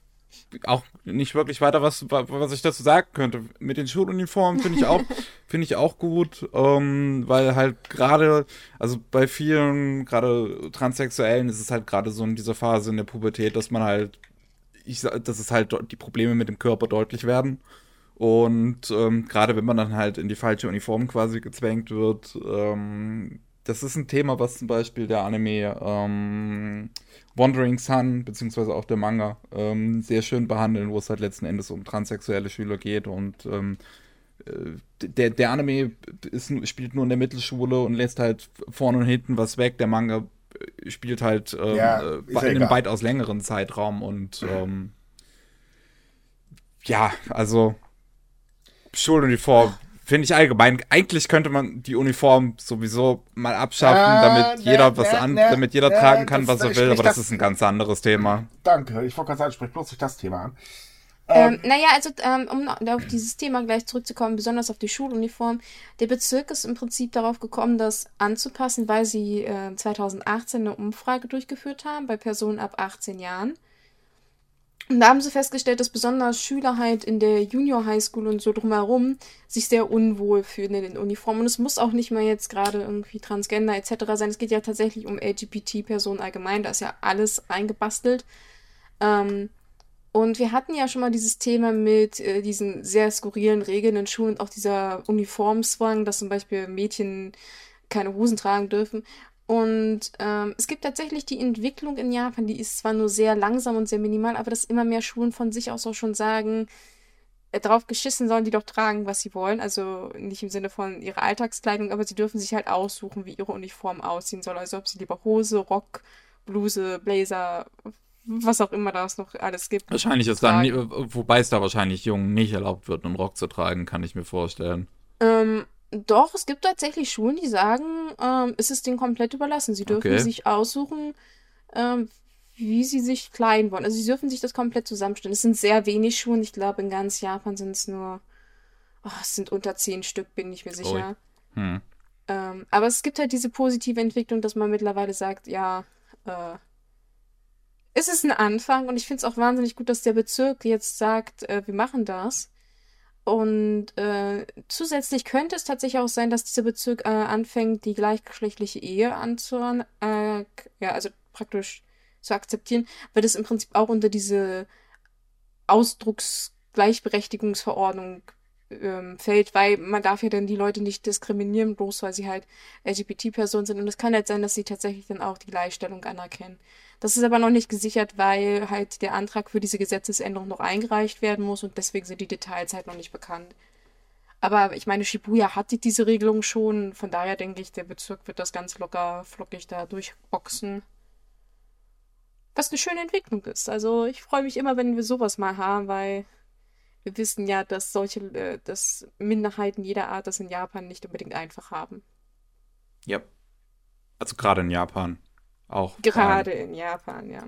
auch nicht wirklich weiter was, was ich dazu sagen könnte. Mit den Schuluniformen finde ich auch, finde ich auch gut, ähm, weil halt gerade, also bei vielen, gerade Transsexuellen ist es halt gerade so in dieser Phase in der Pubertät, dass man halt, ich dass es halt die Probleme mit dem Körper deutlich werden. Und ähm, gerade wenn man dann halt in die falsche Uniform quasi gezwängt wird, ähm, das ist ein Thema, was zum Beispiel der Anime ähm, Wandering Sun, beziehungsweise auch der Manga, ähm, sehr schön behandeln, wo es halt letzten Endes um transsexuelle Schüler geht und ähm, äh, der, der Anime ist, spielt nur in der Mittelschule und lässt halt vorne und hinten was weg. Der Manga äh, spielt halt ähm, ja, äh, in einem weitaus längeren Zeitraum und ähm, ja, also Schuluniform Finde ich allgemein. Eigentlich könnte man die Uniform sowieso mal abschaffen, ah, damit ne, jeder was ne, an, ne, damit jeder tragen kann, was er will, aber das, das, ist ein ganz anderes Thema. Danke, ich wollte gerade sagen, sprich bloß nicht das Thema an. Ähm, ähm, naja, also ähm, um auf dieses Thema gleich zurückzukommen, besonders auf die Schuluniform, der Bezirk ist im Prinzip darauf gekommen, das anzupassen, weil sie äh, 2018 eine Umfrage durchgeführt haben bei Personen ab 18 Jahren. Und da haben sie festgestellt, dass besonders Schüler halt in der Junior High School und so drumherum sich sehr unwohl fühlen in den Uniformen. Und es muss auch nicht mal jetzt gerade irgendwie Transgender etc. sein. Es geht ja tatsächlich um LGBT-Personen allgemein. Da ist ja alles eingebastelt. Ähm, und wir hatten ja schon mal dieses Thema mit äh, diesen sehr skurrilen Regeln in Schulen und auch dieser Uniformzwang, dass zum Beispiel Mädchen keine Hosen tragen dürfen. Und ähm, es gibt tatsächlich die Entwicklung in Japan, die ist zwar nur sehr langsam und sehr minimal, aber dass immer mehr Schulen von sich aus auch schon sagen, äh, drauf geschissen sollen die doch tragen, was sie wollen. Also nicht im Sinne von ihrer Alltagskleidung, aber sie dürfen sich halt aussuchen, wie ihre Uniform aussehen soll. Also ob sie lieber Hose, Rock, Bluse, Blazer, was auch immer das noch alles gibt. Wahrscheinlich ist dann, wobei es da wahrscheinlich Jungen nicht erlaubt wird, einen Rock zu tragen, kann ich mir vorstellen. Ähm, doch, es gibt tatsächlich Schulen, die sagen, ähm, ist es denen komplett überlassen. Sie dürfen okay. sich aussuchen, ähm, wie sie sich kleiden wollen. Also sie dürfen sich das komplett zusammenstellen. Es sind sehr wenig Schulen. Ich glaube, in ganz Japan sind es nur, oh, es sind unter zehn Stück, bin ich mir sicher. Hm. Ähm, aber es gibt halt diese positive Entwicklung, dass man mittlerweile sagt, ja, äh, es ist ein Anfang und ich finde es auch wahnsinnig gut, dass der Bezirk jetzt sagt, äh, wir machen das. Und äh, zusätzlich könnte es tatsächlich auch sein, dass dieser Bezirk äh, anfängt, die gleichgeschlechtliche Ehe anzuhören, äh, ja, also praktisch zu akzeptieren, weil das im Prinzip auch unter diese Ausdrucks Gleichberechtigungsverordnung ähm, fällt, weil man darf ja dann die Leute nicht diskriminieren, bloß weil sie halt LGBT-Personen sind. Und es kann halt sein, dass sie tatsächlich dann auch die Gleichstellung anerkennen. Das ist aber noch nicht gesichert, weil halt der Antrag für diese Gesetzesänderung noch eingereicht werden muss und deswegen sind die Details halt noch nicht bekannt. Aber ich meine, Shibuya hatte diese Regelung schon, von daher denke ich, der Bezirk wird das ganz locker, flockig da durchboxen. Was eine schöne Entwicklung ist. Also ich freue mich immer, wenn wir sowas mal haben, weil wir wissen ja, dass solche, äh, dass Minderheiten jeder Art das in Japan nicht unbedingt einfach haben. Ja. Also gerade in Japan auch. Gerade in Japan, ja.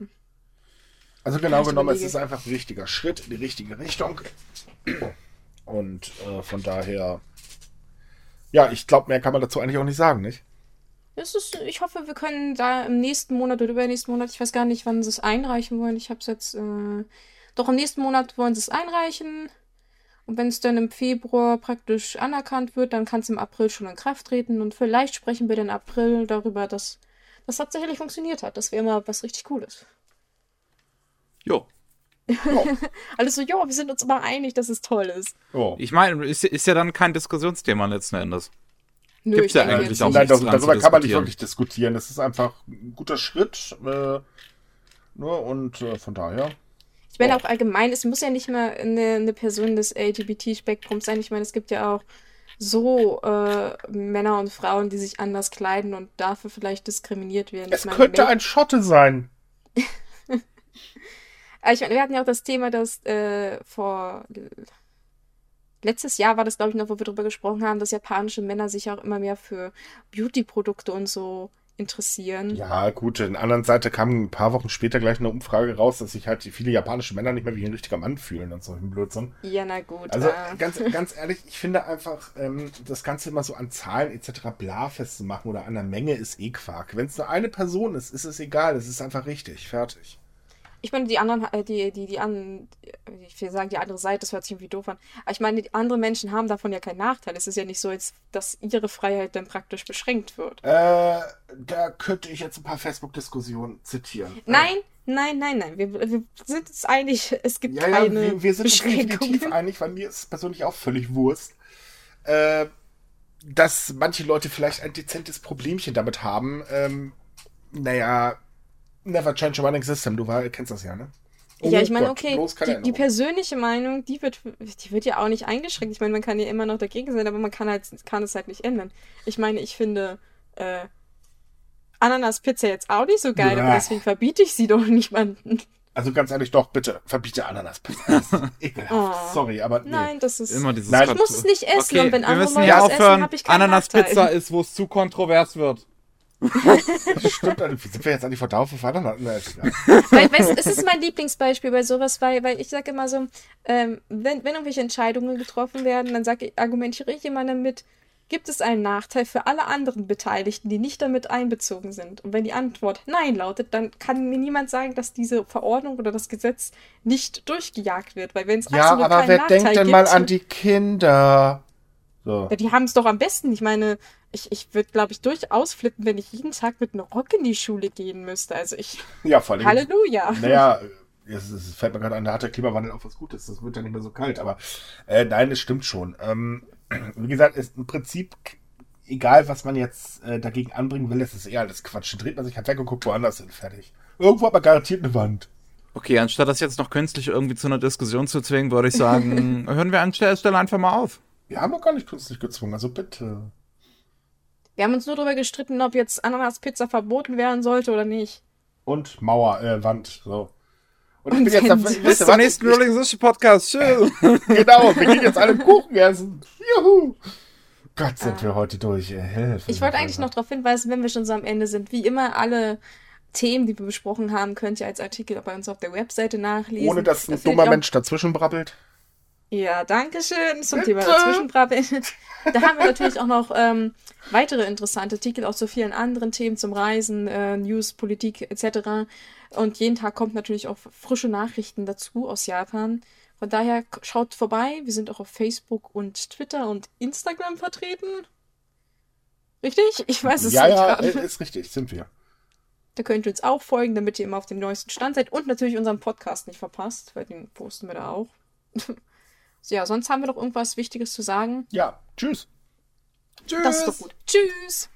Also genau genommen, es ist einfach ein richtiger Schritt in die richtige Richtung. Und äh, von daher, ja, ich glaube, mehr kann man dazu eigentlich auch nicht sagen, nicht? Es ist, ich hoffe, wir können da im nächsten Monat oder übernächsten Monat, ich weiß gar nicht, wann sie es einreichen wollen. Ich habe es jetzt äh, doch im nächsten Monat wollen sie es einreichen. Und wenn es dann im Februar praktisch anerkannt wird, dann kann es im April schon in Kraft treten. Und vielleicht sprechen wir dann im April darüber, dass das tatsächlich funktioniert hat. Das wäre mal was richtig Cooles. Jo. Alles so, jo, wir sind uns immer einig, dass es toll ist. Oh. Ich meine, ist, ist ja dann kein Diskussionsthema letzten Endes. Nö, Gibt's ja eigentlich auch Nein, darüber, darüber kann man nicht wirklich diskutieren. Das ist einfach ein guter Schritt. Äh, nur ne, und äh, von daher. Ich meine auch allgemein, es muss ja nicht mal eine, eine Person des LGBT-Spektrums sein. Ich meine, es gibt ja auch so äh, Männer und Frauen, die sich anders kleiden und dafür vielleicht diskriminiert werden. Es meine, könnte ein Schotte sein. ich meine, wir hatten ja auch das Thema, dass äh, vor letztes Jahr war das, glaube ich, noch, wo wir darüber gesprochen haben, dass japanische Männer sich auch immer mehr für Beauty-Produkte und so interessieren. Ja, gut. In der anderen Seite kam ein paar Wochen später gleich eine Umfrage raus, dass sich halt viele japanische Männer nicht mehr wie ein richtiger Mann fühlen und so ein Blödsinn. Ja, na gut. Also äh. ganz, ganz ehrlich, ich finde einfach, ähm, das Ganze immer so an Zahlen etc. bla festzumachen oder an der Menge ist eh Quark. Wenn es nur eine Person ist, ist es egal. Es ist einfach richtig. Fertig. Ich meine, die anderen, äh, die, die, die anderen, ich will sagen, die andere Seite, das hört sich irgendwie doof an. Aber ich meine, die anderen Menschen haben davon ja keinen Nachteil. Es ist ja nicht so, dass ihre Freiheit dann praktisch beschränkt wird. Äh, da könnte ich jetzt ein paar Facebook-Diskussionen zitieren. Nein, nein, nein, nein. Wir, wir sind uns einig, es gibt ja, keine ja, wir, wir sind uns definitiv einig, weil mir ist es persönlich auch völlig Wurst. Äh, dass manche Leute vielleicht ein dezentes Problemchen damit haben, ähm, naja, Never change a running system, du war, kennst das ja, ne? Oh ja, ich meine, okay, die, die, persönliche Meinung, die wird, die wird ja auch nicht eingeschränkt. Ich meine, man kann ja immer noch dagegen sein, aber man kann halt, kann es halt nicht ändern. Ich meine, ich finde äh, Ananas-Pizza jetzt auch nicht so geil, ja. aber deswegen verbiete ich sie doch niemanden. Also ganz ehrlich, doch, bitte, verbiete Ananas-Pizza. Oh. Sorry, aber nee. Nein, das ist... Immer dieses Nein, ich muss es nicht essen okay, und wenn andere Leute es essen, habe ich keinen Ananas-Pizza ist, wo es zu kontrovers wird. Stimmt, sind wir jetzt an die Verdauung von Ananas? weil, weißt, es ist mein Lieblingsbeispiel bei sowas, weil, weil ich sage immer so, ähm, wenn, wenn irgendwelche Entscheidungen getroffen werden, dann sage ich, argumentiere ich immer damit, gibt es einen Nachteil für alle anderen Beteiligten, die nicht damit einbezogen sind? Und wenn die Antwort Nein lautet, dann kann mir niemand sagen, dass diese Verordnung oder das Gesetz nicht durchgejagt wird, weil wenn es ja, aber wer Nachteil denkt denn gibt, mal an die Kinder? So. Ja, die haben es doch am besten. Ich meine, ich, ich würde, glaube ich, durchaus flippen, wenn ich jeden Tag mit einem Rock in die Schule gehen müsste. Also ich. Ja, vor allem. Halleluja. Naja, es, es fällt mir gerade an, da hat der Klimawandel auch was Gutes. Das wird ja nicht mehr so kalt. Aber äh, nein, es stimmt schon. Ähm, wie gesagt, ist im Prinzip egal, was man jetzt äh, dagegen anbringen will, es ist eher alles Quatsch. Dann dreht man sich halt weg und guckt woanders hin. Fertig. Irgendwo hat man garantiert eine Wand. Okay, anstatt das jetzt noch künstlich irgendwie zu einer Diskussion zu zwingen, würde ich sagen, hören wir an der Stelle einfach mal auf. Wir haben doch gar nicht künstlich gezwungen, also bitte. Wir haben uns nur darüber gestritten, ob jetzt Ananaspizza verboten werden sollte oder nicht. Und Mauer, äh, Wand, so. Und, Und ich bin jetzt bis zum nächsten Rolling Sushi Podcast. Tschüss. genau, wir gehen jetzt alle Kuchen essen. Juhu. Gott, sind ah. wir heute durch. Hilfe. Ich wollte eigentlich noch darauf hinweisen, wenn wir schon so am Ende sind, wie immer alle Themen, die wir besprochen haben, könnt ihr als Artikel bei uns auf der Webseite nachlesen. Ohne dass ein dummer Mensch dazwischen brabbelt. Ja, danke schön zum Bitte. Thema Dazwischenbrabbeln. Da haben wir natürlich auch noch ähm, weitere interessante Artikel, auch zu vielen anderen Themen zum Reisen, äh, News, Politik etc. Und jeden Tag kommt natürlich auch frische Nachrichten dazu aus Japan. Von daher schaut vorbei. Wir sind auch auf Facebook und Twitter und Instagram vertreten. Richtig? Ich weiß es ja, nicht. Ja, ja, ist richtig, sind wir. Da könnt ihr uns auch folgen, damit ihr immer auf dem neuesten Stand seid und natürlich unseren Podcast nicht verpasst, weil den posten wir da auch. ja, sonst haben wir noch irgendwas Wichtiges zu sagen. Ja, tschüss. Tschüss. Das ist doch gut. Tschüss.